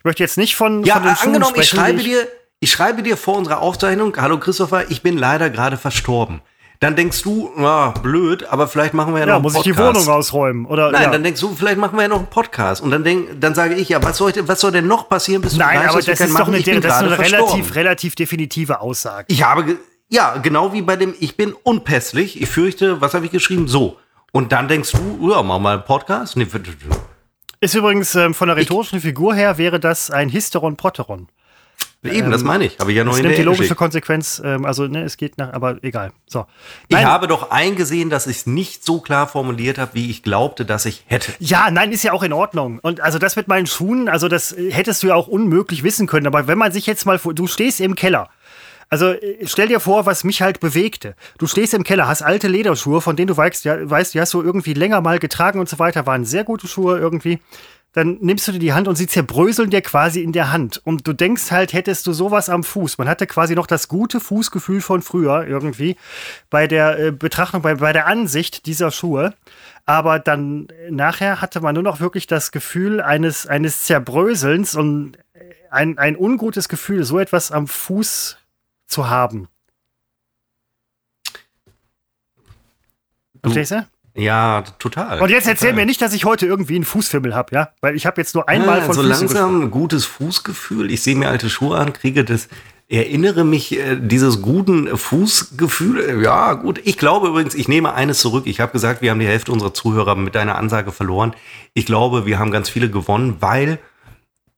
Speaker 1: Ich möchte jetzt nicht von,
Speaker 2: ja,
Speaker 1: von den
Speaker 2: angenommen, sprechen, ich schreibe dir, ich schreibe dir vor unserer Aufzeichnung, hallo Christopher, ich bin leider gerade verstorben dann denkst du, ja, blöd, aber vielleicht machen wir ja, ja noch einen
Speaker 1: muss Podcast. muss ich die Wohnung ausräumen oder
Speaker 2: Nein,
Speaker 1: ja.
Speaker 2: dann denkst du, vielleicht machen wir ja noch einen Podcast und dann denk, dann sage ich ja, was soll, was soll denn noch passieren,
Speaker 1: bis du Nein, aber das ist doch eine, das ist eine relativ relativ definitive Aussage.
Speaker 2: Ich habe ja, genau wie bei dem ich bin unpässlich, ich fürchte, was habe ich geschrieben? So. Und dann denkst du, ja, machen wir einen Podcast? Nee,
Speaker 1: ist übrigens ähm, von der rhetorischen ich, Figur her wäre das ein Hysteron Proteron.
Speaker 2: Eben, ähm, das meine ich. Habe ich ja noch
Speaker 1: in nimmt die logische geschickt. Konsequenz, ähm, also ne, es geht nach, aber egal. So.
Speaker 2: Nein. Ich habe doch eingesehen, dass ich es nicht so klar formuliert habe, wie ich glaubte, dass ich hätte.
Speaker 1: Ja, nein, ist ja auch in Ordnung. Und also das mit meinen Schuhen, also das hättest du ja auch unmöglich wissen können. Aber wenn man sich jetzt mal vor, du stehst im Keller. Also äh, stell dir vor, was mich halt bewegte. Du stehst im Keller, hast alte Lederschuhe, von denen du weißt, ja, weißt, die hast du irgendwie länger mal getragen und so weiter, waren sehr gute Schuhe irgendwie dann nimmst du dir die Hand und sie zerbröseln dir quasi in der Hand. Und du denkst halt, hättest du sowas am Fuß. Man hatte quasi noch das gute Fußgefühl von früher irgendwie bei der äh, Betrachtung, bei, bei der Ansicht dieser Schuhe. Aber dann äh, nachher hatte man nur noch wirklich das Gefühl eines, eines Zerbröselns und äh, ein, ein ungutes Gefühl, so etwas am Fuß zu haben. Verstehst du?
Speaker 2: Ja, total.
Speaker 1: Und jetzt erzähl mir nicht, dass ich heute irgendwie einen Fußfimmel habe, ja? Weil ich habe jetzt nur einmal ja, von
Speaker 2: So Füßen langsam gesprochen. ein gutes Fußgefühl. Ich sehe mir alte Schuhe an, kriege das, erinnere mich äh, dieses guten Fußgefühl. Ja, gut. Ich glaube übrigens, ich nehme eines zurück. Ich habe gesagt, wir haben die Hälfte unserer Zuhörer mit deiner Ansage verloren. Ich glaube, wir haben ganz viele gewonnen, weil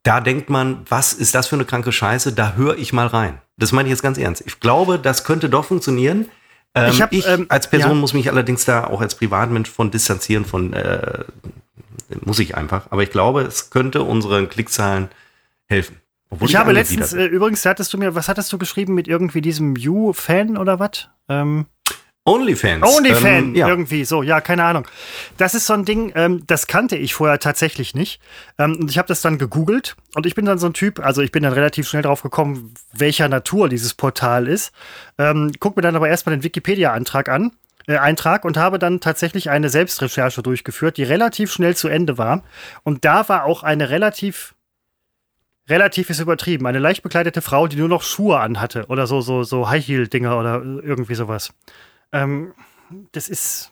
Speaker 2: da denkt man, was ist das für eine kranke Scheiße? Da höre ich mal rein. Das meine ich jetzt ganz ernst. Ich glaube, das könnte doch funktionieren. Ähm, ich, hab, ich ähm, als Person ja. muss mich allerdings da auch als Privatmensch von distanzieren, von äh, muss ich einfach. Aber ich glaube, es könnte unseren Klickzahlen helfen.
Speaker 1: Obwohl ich habe letztens, äh, übrigens, hattest du mir, was hattest du geschrieben mit irgendwie diesem You-Fan oder was? Ähm,
Speaker 2: OnlyFans.
Speaker 1: OnlyFans, ähm, ja. irgendwie so, ja, keine Ahnung. Das ist so ein Ding, ähm, das kannte ich vorher tatsächlich nicht. Ähm, und ich habe das dann gegoogelt und ich bin dann so ein Typ, also ich bin dann relativ schnell drauf gekommen, welcher Natur dieses Portal ist. Ähm, guck mir dann aber erstmal den Wikipedia-Antrag an. Äh, Eintrag und habe dann tatsächlich eine Selbstrecherche durchgeführt, die relativ schnell zu Ende war. Und da war auch eine relativ relativ ist übertrieben. Eine leicht bekleidete Frau, die nur noch Schuhe anhatte oder so, so, so High-Heel-Dinger oder irgendwie sowas. Ähm, das ist.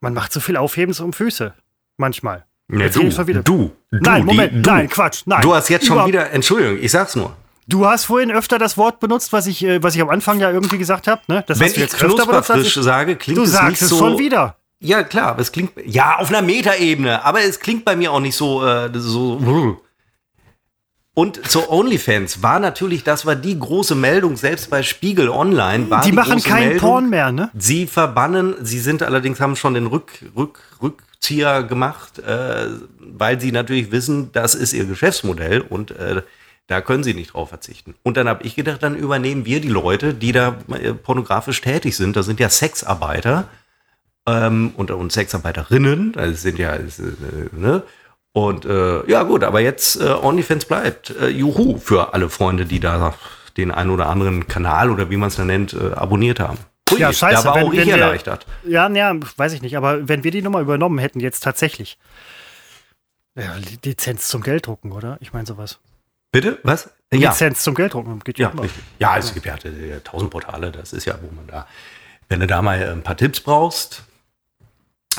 Speaker 1: Man macht so viel Aufhebens um Füße. Manchmal.
Speaker 2: Ja, du, du, du,
Speaker 1: Nein, Moment,
Speaker 2: die,
Speaker 1: du. nein, Quatsch, nein.
Speaker 2: Du hast jetzt schon wieder, Entschuldigung, ich sag's nur.
Speaker 1: Du hast vorhin öfter das Wort benutzt, was ich, äh, was ich am Anfang ja irgendwie gesagt habe. Ne?
Speaker 2: Das Wenn ich knusperfrisch sage, klingt es nicht so.
Speaker 1: Du sagst es schon wieder.
Speaker 2: Ja, klar, aber es klingt, ja, auf einer Metaebene, aber es klingt bei mir auch nicht so, äh, so. Und zu OnlyFans war natürlich, das war die große Meldung, selbst bei Spiegel Online war
Speaker 1: die, die machen keinen Meldung, Porn mehr, ne?
Speaker 2: Sie verbannen, sie sind allerdings, haben schon den Rück, Rück, Rückzieher gemacht, äh, weil sie natürlich wissen, das ist ihr Geschäftsmodell und äh, da können sie nicht drauf verzichten. Und dann habe ich gedacht, dann übernehmen wir die Leute, die da äh, pornografisch tätig sind. Das sind ja Sexarbeiter ähm, und, und Sexarbeiterinnen, das sind ja, äh, ne? Und äh, ja gut, aber jetzt äh, OnlyFans bleibt. Äh, juhu für alle Freunde, die da den einen oder anderen Kanal oder wie man es dann nennt, äh, abonniert haben.
Speaker 1: Ui, ja, scheiße.
Speaker 2: Da war wenn, auch ich erleichtert.
Speaker 1: Ja, ja, weiß ich nicht. Aber wenn wir die Nummer übernommen hätten, jetzt tatsächlich. Ja, Lizenz zum Gelddrucken, oder? Ich meine sowas.
Speaker 2: Bitte? Was?
Speaker 1: Ja. Lizenz zum Gelddrucken
Speaker 2: geht ja, immer. Ja, es gibt ja tausend Portale. Das ist ja, wo man da, wenn du da mal ein paar Tipps brauchst,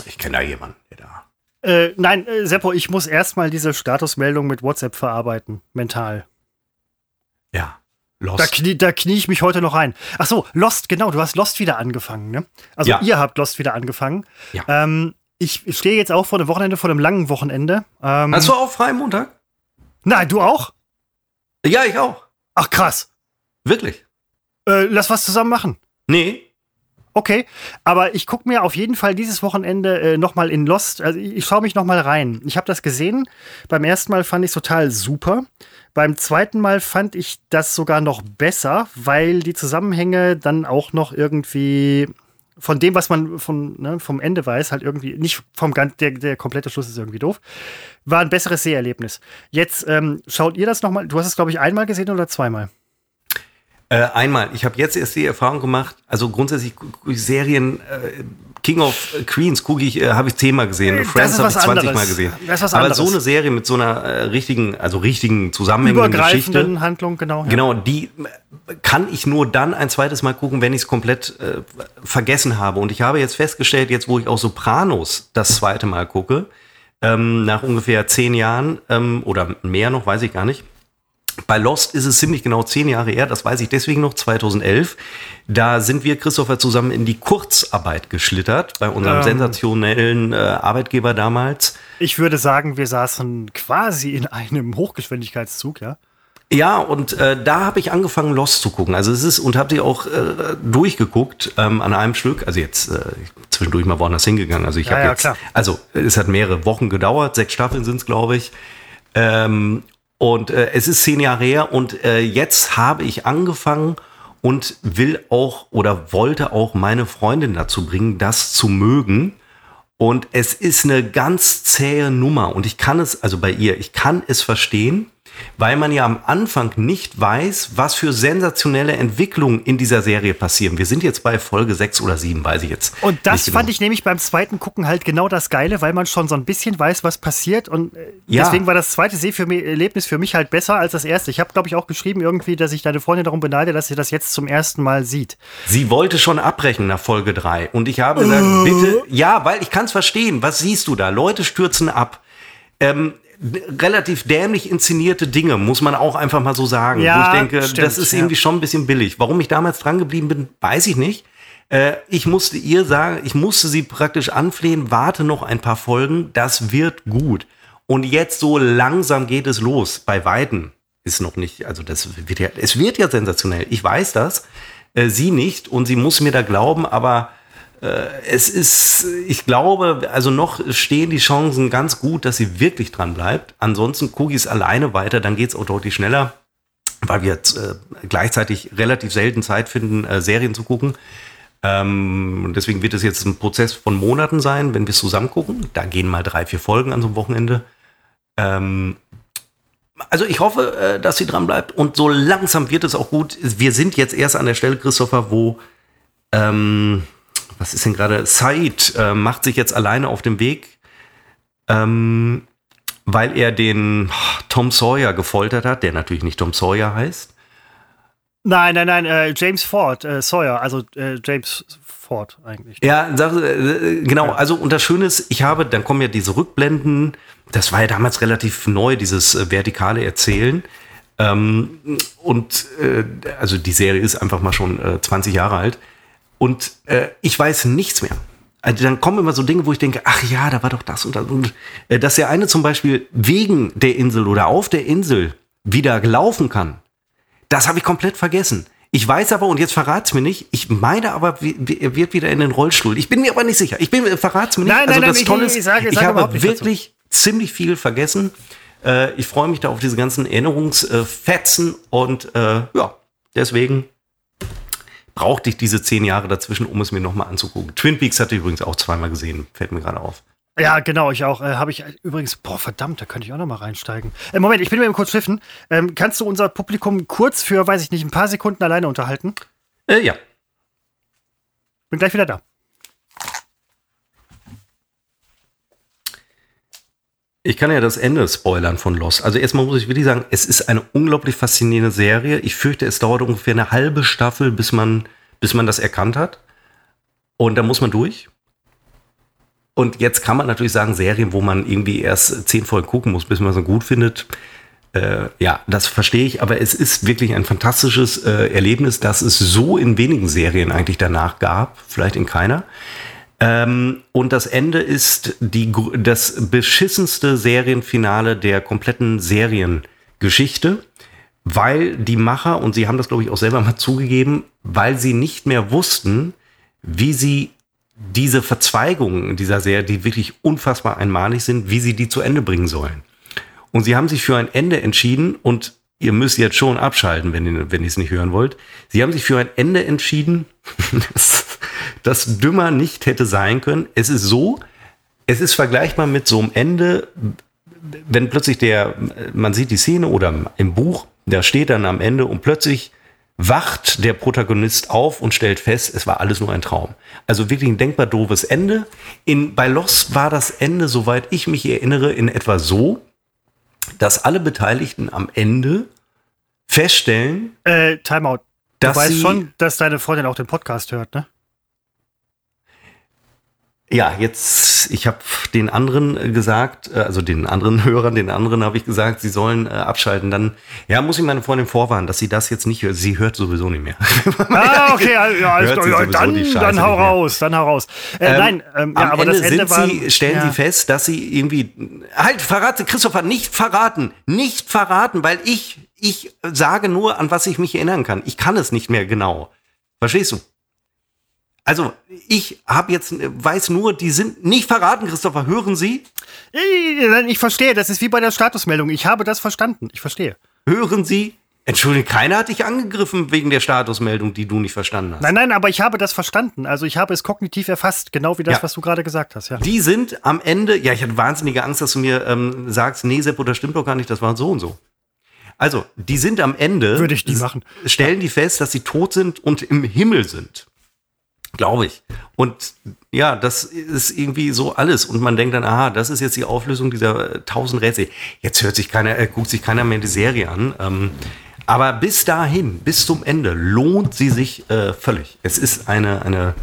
Speaker 2: ich kenne da jemanden, der da
Speaker 1: äh, nein, äh, Seppo, ich muss erstmal diese Statusmeldung mit WhatsApp verarbeiten, mental.
Speaker 2: Ja.
Speaker 1: Lost. Da knie, da knie ich mich heute noch rein. Ach so, Lost, genau, du hast Lost wieder angefangen, ne? Also ja. ihr habt Lost wieder angefangen. Ja. Ähm, ich stehe jetzt auch vor dem Wochenende, vor dem langen Wochenende.
Speaker 2: Ähm, hast du auch frei Montag?
Speaker 1: Nein, du auch?
Speaker 2: Ja, ich auch.
Speaker 1: Ach krass.
Speaker 2: Wirklich?
Speaker 1: Äh, lass was zusammen machen.
Speaker 2: Nee.
Speaker 1: Okay, aber ich gucke mir auf jeden Fall dieses Wochenende äh, nochmal in Lost, also ich, ich schaue mich nochmal rein. Ich habe das gesehen. Beim ersten Mal fand ich es total super. Beim zweiten Mal fand ich das sogar noch besser, weil die Zusammenhänge dann auch noch irgendwie von dem, was man von, ne, vom Ende weiß, halt irgendwie, nicht vom ganz, der, der komplette Schluss ist irgendwie doof, war ein besseres Seherlebnis. Jetzt ähm, schaut ihr das nochmal, du hast es, glaube ich, einmal gesehen oder zweimal?
Speaker 2: Äh, einmal. Ich habe jetzt erst die Erfahrung gemacht, also grundsätzlich Serien, äh, King of Queens gucke ich, äh, habe ich zehnmal gesehen. Friends habe ich 20 anderes. Mal gesehen. Aber so eine Serie mit so einer äh, richtigen, also richtigen zusammenhängenden Geschichte,
Speaker 1: Handlung, genau.
Speaker 2: Ja. Genau, die kann ich nur dann ein zweites Mal gucken, wenn ich es komplett äh, vergessen habe. Und ich habe jetzt festgestellt, jetzt wo ich auch Sopranos das zweite Mal gucke, ähm, nach ungefähr zehn Jahren ähm, oder mehr noch, weiß ich gar nicht, bei Lost ist es ziemlich genau zehn Jahre her, das weiß ich deswegen noch, 2011. Da sind wir, Christopher, zusammen in die Kurzarbeit geschlittert, bei unserem ähm, sensationellen äh, Arbeitgeber damals.
Speaker 1: Ich würde sagen, wir saßen quasi in einem Hochgeschwindigkeitszug, ja?
Speaker 2: Ja, und äh, da habe ich angefangen, Lost zu gucken. Also es ist, und habe sie auch äh, durchgeguckt ähm, an einem Stück. Also jetzt äh, zwischendurch mal woanders hingegangen. Also ich ja, habe ja, jetzt, klar. also es hat mehrere Wochen gedauert, sechs Staffeln sind es, glaube ich. Ähm, und äh, es ist zehn Jahre her und äh, jetzt habe ich angefangen und will auch oder wollte auch meine Freundin dazu bringen, das zu mögen. Und es ist eine ganz zähe Nummer und ich kann es, also bei ihr, ich kann es verstehen weil man ja am Anfang nicht weiß, was für sensationelle Entwicklungen in dieser Serie passieren. Wir sind jetzt bei Folge 6 oder 7, weiß ich jetzt.
Speaker 1: Und das genau. fand ich nämlich beim zweiten Gucken halt genau das Geile, weil man schon so ein bisschen weiß, was passiert. Und äh, ja. deswegen war das zweite Seherlebnis für mich halt besser als das erste. Ich habe, glaube ich, auch geschrieben irgendwie, dass ich deine Freundin darum beneide, dass sie das jetzt zum ersten Mal sieht.
Speaker 2: Sie wollte schon abbrechen nach Folge 3. Und ich habe gesagt, uh. bitte, ja, weil ich kann es verstehen. Was siehst du da? Leute stürzen ab. Ähm, relativ dämlich inszenierte Dinge, muss man auch einfach mal so sagen. Ja, wo ich denke, stimmt, das ist ja. irgendwie schon ein bisschen billig. Warum ich damals dran geblieben bin, weiß ich nicht. Äh, ich musste ihr sagen, ich musste sie praktisch anflehen, warte noch ein paar Folgen, das wird gut. Und jetzt so langsam geht es los. Bei Weitem ist noch nicht, also das wird ja, es wird ja sensationell. Ich weiß das, äh, sie nicht und sie muss mir da glauben, aber es ist, ich glaube, also noch stehen die Chancen ganz gut, dass sie wirklich dran bleibt. Ansonsten es alleine weiter, dann geht es auch deutlich schneller, weil wir jetzt äh, gleichzeitig relativ selten Zeit finden, äh, Serien zu gucken. Ähm, deswegen wird es jetzt ein Prozess von Monaten sein, wenn wir es zusammen gucken. Da gehen mal drei, vier Folgen an so einem Wochenende. Ähm, also ich hoffe, äh, dass sie dran bleibt und so langsam wird es auch gut. Wir sind jetzt erst an der Stelle, Christopher, wo ähm, was ist denn gerade? Said äh, macht sich jetzt alleine auf den Weg, ähm, weil er den oh, Tom Sawyer gefoltert hat, der natürlich nicht Tom Sawyer heißt.
Speaker 1: Nein, nein, nein, äh, James Ford, äh, Sawyer, also äh, James Ford eigentlich.
Speaker 2: Ja, äh, genau. Also, und das Schöne ist, ich habe, dann kommen ja diese Rückblenden. Das war ja damals relativ neu, dieses äh, vertikale Erzählen. Ähm, und also die Serie ist einfach mal schon äh, 20 Jahre alt. Und äh, ich weiß nichts mehr. Also dann kommen immer so Dinge, wo ich denke, ach ja, da war doch das und das. Und äh, dass der eine zum Beispiel wegen der Insel oder auf der Insel wieder laufen kann, das habe ich komplett vergessen. Ich weiß aber, und jetzt verrat's mir nicht, ich meine aber, er wird wieder in den Rollstuhl. Ich bin mir aber nicht sicher. Ich bin, verrat's mir nicht.
Speaker 1: Nein,
Speaker 2: also
Speaker 1: nein,
Speaker 2: das
Speaker 1: nein,
Speaker 2: Tolle
Speaker 1: ist,
Speaker 2: ich, ich, ich habe wirklich dazu. ziemlich viel vergessen. Äh, ich freue mich da auf diese ganzen Erinnerungsfetzen und äh, ja, deswegen brauchte ich diese zehn Jahre dazwischen, um es mir nochmal anzugucken. Twin Peaks hatte ich übrigens auch zweimal gesehen, fällt mir gerade auf.
Speaker 1: Ja, genau, ich auch. Äh, Habe ich übrigens, boah, verdammt, da könnte ich auch noch mal reinsteigen. Äh, Moment, ich bin mir eben kurz schiffen. Ähm, kannst du unser Publikum kurz für, weiß ich nicht, ein paar Sekunden alleine unterhalten?
Speaker 2: Äh, ja.
Speaker 1: Bin gleich wieder da.
Speaker 2: Ich kann ja das Ende spoilern von Lost. Also erstmal muss ich wirklich sagen, es ist eine unglaublich faszinierende Serie. Ich fürchte, es dauert ungefähr eine halbe Staffel, bis man, bis man das erkannt hat. Und da muss man durch. Und jetzt kann man natürlich sagen, Serien, wo man irgendwie erst zehn Folgen gucken muss, bis man sie gut findet. äh, ja, das verstehe ich, aber es ist wirklich ein fantastisches äh, Erlebnis, dass es so in wenigen Serien eigentlich danach gab, vielleicht in keiner. Ähm, und das Ende ist die, das beschissenste Serienfinale der kompletten Seriengeschichte, weil die Macher, und sie haben das glaube ich auch selber mal zugegeben, weil sie nicht mehr wussten, wie sie diese Verzweigungen dieser Serie, die wirklich unfassbar einmalig sind, wie sie die zu Ende bringen sollen. Und sie haben sich für ein Ende entschieden und ihr müsst jetzt schon abschalten, wenn ihr, wenn ihr es nicht hören wollt. Sie haben sich für ein Ende entschieden, das dümmer nicht hätte sein können. Es ist so, es ist vergleichbar mit so einem Ende, wenn plötzlich der, man sieht die Szene oder im Buch, da steht dann am Ende und plötzlich wacht der Protagonist auf und stellt fest, es war alles nur ein Traum. Also wirklich ein denkbar doofes Ende. In, bei Lost war das Ende, soweit ich mich erinnere, in etwa so, dass alle Beteiligten am Ende feststellen.
Speaker 1: Äh, Timeout. Du weißt schon, dass deine Freundin auch den Podcast hört, ne?
Speaker 2: Ja, jetzt, ich habe den anderen äh, gesagt, äh, also den anderen Hörern, den anderen habe ich gesagt, sie sollen äh, abschalten. Dann, ja, muss ich meine Freundin vorwarnen, dass sie das jetzt nicht hört. Sie hört sowieso nicht mehr.
Speaker 1: ah, okay, ja, ja dann, dann hau raus, dann hau raus. Äh, ähm, nein, ähm,
Speaker 2: ja, aber Ende das Ende war, stellen ja. sie fest, dass sie irgendwie, halt, verrate, Christopher, nicht verraten, nicht verraten, weil ich, ich sage nur, an was ich mich erinnern kann. Ich kann es nicht mehr genau. Verstehst du? Also, ich habe jetzt, weiß nur, die sind nicht verraten, Christopher. Hören Sie?
Speaker 1: Ich verstehe, das ist wie bei der Statusmeldung. Ich habe das verstanden. Ich verstehe.
Speaker 2: Hören Sie? Entschuldigung, keiner hat dich angegriffen wegen der Statusmeldung, die du nicht verstanden hast.
Speaker 1: Nein, nein, aber ich habe das verstanden. Also ich habe es kognitiv erfasst, genau wie das, ja. was du gerade gesagt hast. Ja.
Speaker 2: Die sind am Ende, ja, ich hatte wahnsinnige Angst, dass du mir ähm, sagst, nee, Sepp, das stimmt doch gar nicht, das war so und so. Also, die sind am Ende.
Speaker 1: Würde ich die machen.
Speaker 2: Stellen die fest, dass sie tot sind und im Himmel sind. Glaube ich. Und ja, das ist irgendwie so alles. Und man denkt dann, aha, das ist jetzt die Auflösung dieser äh, tausend Rätsel. Jetzt hört sich keiner, äh, guckt sich keiner mehr die Serie an. Ähm, aber bis dahin, bis zum Ende, lohnt sie sich äh, völlig. Es ist eine, eine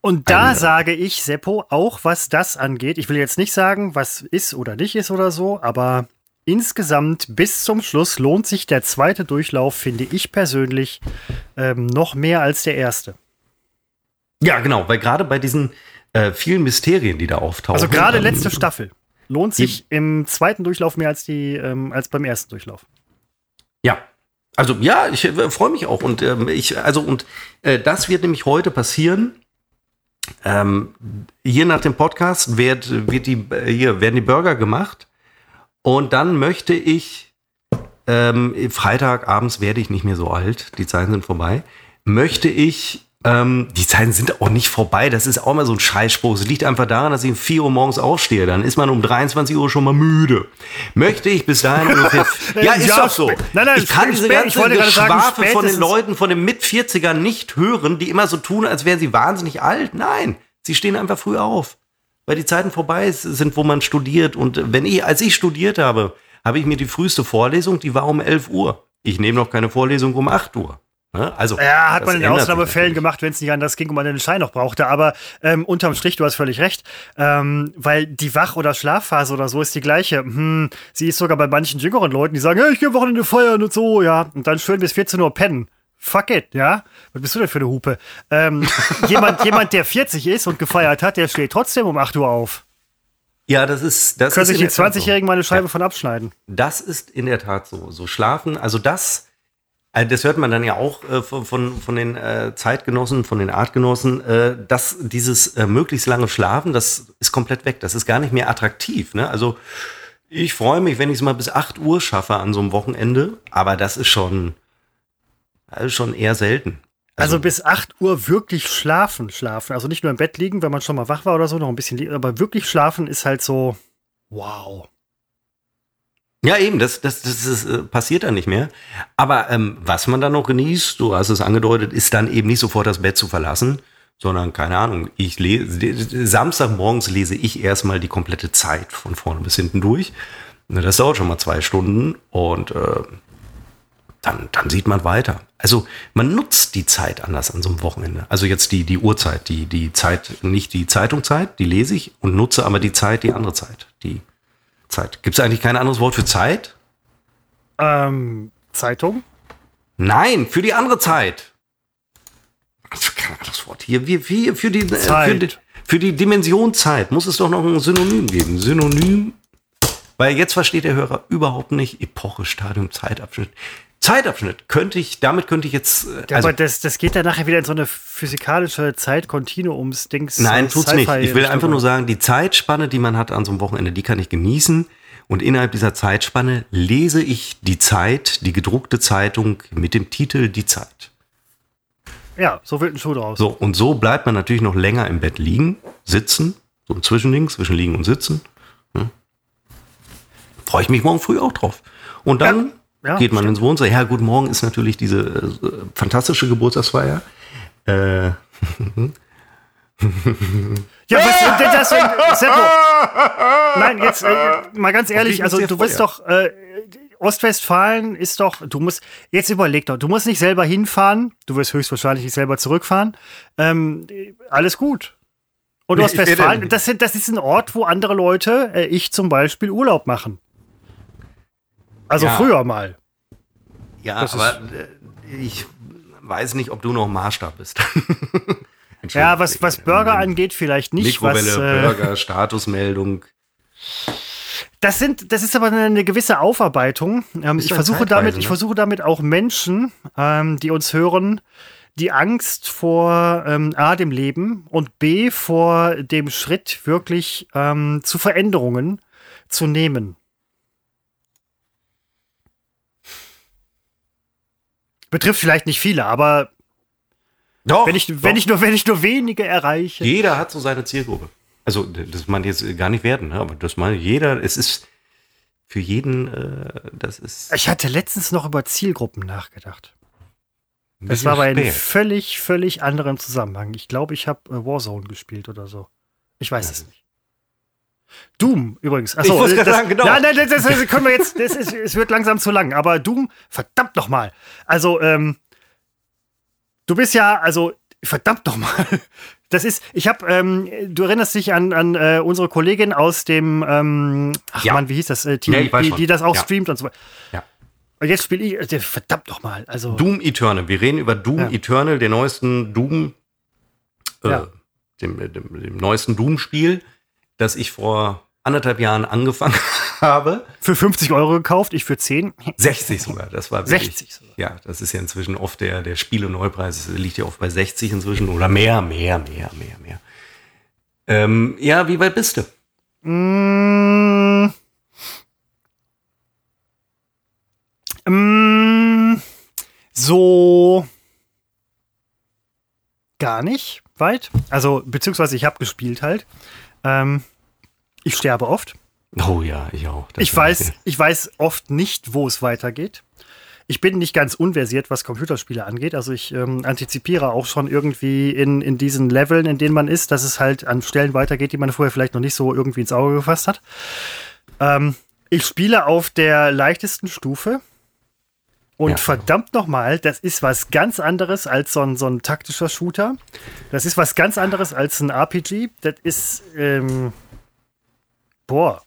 Speaker 1: und da eine, sage ich, Seppo, auch was das angeht, ich will jetzt nicht sagen, was ist oder nicht ist oder so, aber insgesamt bis zum Schluss lohnt sich der zweite Durchlauf, finde ich persönlich, ähm, noch mehr als der erste.
Speaker 2: Ja, genau, weil gerade bei diesen äh, vielen Mysterien, die da auftauchen.
Speaker 1: Also gerade ähm, letzte Staffel lohnt sich im zweiten Durchlauf mehr als die ähm, als beim ersten Durchlauf.
Speaker 2: Ja. Also ja, ich äh, freue mich auch und ähm, ich also und äh, das wird nämlich heute passieren. Ähm, hier nach dem Podcast wird, wird die, äh, hier werden die Burger gemacht und dann möchte ich ähm, Freitagabends werde ich nicht mehr so alt, die Zeiten sind vorbei, möchte ich ähm, die Zeiten sind auch nicht vorbei. Das ist auch mal so ein Scheißspruch. Es liegt einfach daran, dass ich um 4 Uhr morgens aufstehe. Dann ist man um 23 Uhr schon mal müde. Möchte ich bis dahin ungefähr. ja, ist ja, doch so. Nein, nein, ich kann diese ganze Geschwafe von den Leuten, von den Mit-40ern nicht hören, die immer so tun, als wären sie wahnsinnig alt. Nein, sie stehen einfach früh auf. Weil die Zeiten vorbei sind, wo man studiert. Und wenn ich, als ich studiert habe, habe ich mir die früheste Vorlesung, die war um 11 Uhr. Ich nehme noch keine Vorlesung um 8 Uhr.
Speaker 1: Ne? Also, ja, hat man in Ausnahmefällen gemacht, wenn es nicht anders ging und man den Schein noch brauchte. Aber ähm, unterm Strich, du hast völlig recht, ähm, weil die Wach- oder Schlafphase oder so ist die gleiche. Hm, sie ist sogar bei manchen jüngeren Leuten, die sagen, hey, ich gehe Wochenende feiern und so, ja. Und dann schön bis 14 Uhr pennen. Fuck it, ja? Was bist du denn für eine Hupe? Ähm, jemand, jemand, der 40 ist und gefeiert hat, der steht trotzdem um 8 Uhr auf.
Speaker 2: Ja, das ist. Das
Speaker 1: Können sich die 20-Jährigen so. mal eine Scheibe ja. von abschneiden.
Speaker 2: Das ist in der Tat so. So schlafen, also das also das hört man dann ja auch äh, von, von den äh, Zeitgenossen, von den Artgenossen, äh, dass dieses äh, möglichst lange Schlafen, das ist komplett weg. Das ist gar nicht mehr attraktiv. Ne? Also ich freue mich, wenn ich es mal bis 8 Uhr schaffe an so einem Wochenende, aber das ist schon, das ist schon eher selten.
Speaker 1: Also, also, bis 8 Uhr wirklich schlafen, schlafen. Also nicht nur im Bett liegen, wenn man schon mal wach war oder so, noch ein bisschen liegen, aber wirklich schlafen ist halt so, wow.
Speaker 2: Ja, eben, das, das, das ist, äh, passiert dann nicht mehr. Aber ähm, was man dann noch genießt, du hast es angedeutet, ist dann eben nicht sofort das Bett zu verlassen, sondern, keine Ahnung, ich lese, Samstagmorgens lese ich erstmal die komplette Zeit von vorne bis hinten durch. Das dauert schon mal zwei Stunden und äh, dann, dann sieht man weiter. Also man nutzt die Zeit anders an so einem Wochenende. Also jetzt die, die Uhrzeit, die, die Zeit, nicht die Zeitungzeit, die lese ich und nutze aber die Zeit, die andere Zeit, die Zeit. Gibt es eigentlich kein anderes Wort für Zeit?
Speaker 1: Ähm, Zeitung?
Speaker 2: Nein, für die andere Zeit. Also, keine Ahnung, das Wort hier. Wie, wie, für, die, äh, für, die, für die Dimension Zeit muss es doch noch ein Synonym geben. Synonym. Weil jetzt versteht der Hörer überhaupt nicht Epoche, Stadium, Zeitabschnitt. Zeitabschnitt könnte ich, damit könnte ich jetzt.
Speaker 1: äh, Ja, aber das, das geht dann nachher wieder in so eine physikalische Zeit-Kontinuums-Dings.
Speaker 2: Nein,
Speaker 1: äh,
Speaker 2: tut's nicht. Ich will einfach nur sagen, die Zeitspanne, die man hat an so einem Wochenende, die kann ich genießen. Und innerhalb dieser Zeitspanne lese ich die Zeit, die gedruckte Zeitung mit dem Titel Die Zeit.
Speaker 1: Ja, so wird ein Schuh draus.
Speaker 2: So, und so bleibt man natürlich noch länger im Bett liegen, sitzen, so ein Zwischending zwischen liegen und sitzen. Hm. Freue ich mich morgen früh auch drauf. Und dann
Speaker 1: Ja, ja,
Speaker 2: geht man ins Wohnzimmer. Ja, gut, morgen ist natürlich diese äh, fantastische Geburtstagsfeier. Äh,
Speaker 1: Ja, was denn das? Seppo. Nein, jetzt äh, mal ganz ehrlich, also du bist doch äh, Ostwestfalen ist doch, du musst jetzt überleg doch, du musst nicht selber hinfahren, du wirst höchstwahrscheinlich nicht selber zurückfahren. Ähm, alles gut. Und
Speaker 2: Nee,
Speaker 1: Ostwestfalen, das, das ist ein Ort, wo andere Leute, äh, ich zum Beispiel, Urlaub machen. Also
Speaker 2: Ja.
Speaker 1: früher mal.
Speaker 2: ja,
Speaker 1: Das
Speaker 2: aber äh, ich weiß nicht, ob du noch Maßstab bist.
Speaker 1: Ja, was, was Burger angeht, vielleicht nicht. Was,
Speaker 2: Mikrowelle,
Speaker 1: äh,
Speaker 2: Burger, Statusmeldung.
Speaker 1: Das sind, das ist aber eine, gewisse Aufarbeitung. Ähm, ich versuche
Speaker 2: Zeitreise,
Speaker 1: damit,
Speaker 2: ne?
Speaker 1: ich versuche damit auch Menschen, ähm, die uns hören, die Angst vor ähm, A, dem Leben und B, vor dem Schritt wirklich ähm, zu Veränderungen zu nehmen. Betrifft vielleicht nicht viele, aber
Speaker 2: Doch,
Speaker 1: wenn ich,
Speaker 2: doch.
Speaker 1: wenn ich, nur, wenn ich nur wenige erreiche.
Speaker 2: Jeder hat so seine Zielgruppe. Also, das meine ich jetzt gar nicht werden, ne? aber das meine ich, jeder, es ist für jeden, äh, das ist.
Speaker 1: Ich hatte letztens noch über Zielgruppen nachgedacht. Es war aber in völlig, völlig anderem Zusammenhang. Ich glaube, ich habe äh, Warzone gespielt oder so. Ich weiß
Speaker 2: Ja.
Speaker 1: es nicht. Doom übrigens. Achso,
Speaker 2: Ich
Speaker 1: äh,
Speaker 2: gerade
Speaker 1: das-
Speaker 2: sagen, genau.
Speaker 1: Nein, nein, das, das können wir jetzt. Das ist, es wird langsam zu lang. Aber Doom, verdammt noch mal. Also, ähm, du bist ja, also verdammt noch mal. Das ist, ich habe, ähm, du erinnerst dich an, an äh, unsere Kollegin aus dem, ähm, ach
Speaker 2: Ja.
Speaker 1: Mann, wie hieß das äh, Team,
Speaker 2: Ja,
Speaker 1: die, die das auch
Speaker 2: Ja.
Speaker 1: streamt und so weiter.
Speaker 2: Ja.
Speaker 1: Und jetzt spiele ich, äh, verdammt noch mal. Also,
Speaker 2: Doom Eternal. Wir reden über Doom
Speaker 1: Ja.
Speaker 2: Eternal, den neuesten Doom, äh,
Speaker 1: Ja.
Speaker 2: dem, dem, dem neuesten Doom-Spiel, das ich vor anderthalb Jahren angefangen habe.
Speaker 1: für 50 Euro gekauft, ich für 10.
Speaker 2: 60 sogar. Das war wirklich,
Speaker 1: 60 sogar.
Speaker 2: Ja, das ist ja inzwischen oft der, der Spiele-Neupreis, liegt ja oft bei 60 inzwischen oder mehr, mehr, mehr, mehr, mehr. Ähm, ja, wie weit bist du?
Speaker 1: Mm. Mm. So. Gar nicht weit. Also, beziehungsweise ich habe gespielt halt. Ähm, ich sterbe oft.
Speaker 2: Oh ja, ich auch. Das
Speaker 1: Ich weiß, ich weiß oft nicht, wo es weitergeht. Ich bin nicht ganz unversiert, was Computerspiele angeht. Also ich ähm, antizipiere auch schon irgendwie in, in diesen Leveln, in denen man ist, dass es halt an Stellen weitergeht, die man vorher vielleicht noch nicht so irgendwie ins Auge gefasst hat. Ähm, ich spiele auf der leichtesten Stufe. Und
Speaker 2: Ja.
Speaker 1: verdammt nochmal, das ist was ganz anderes als so ein, so ein taktischer Shooter. Das ist was ganz anderes als ein RPG. Das ist, ähm, boah,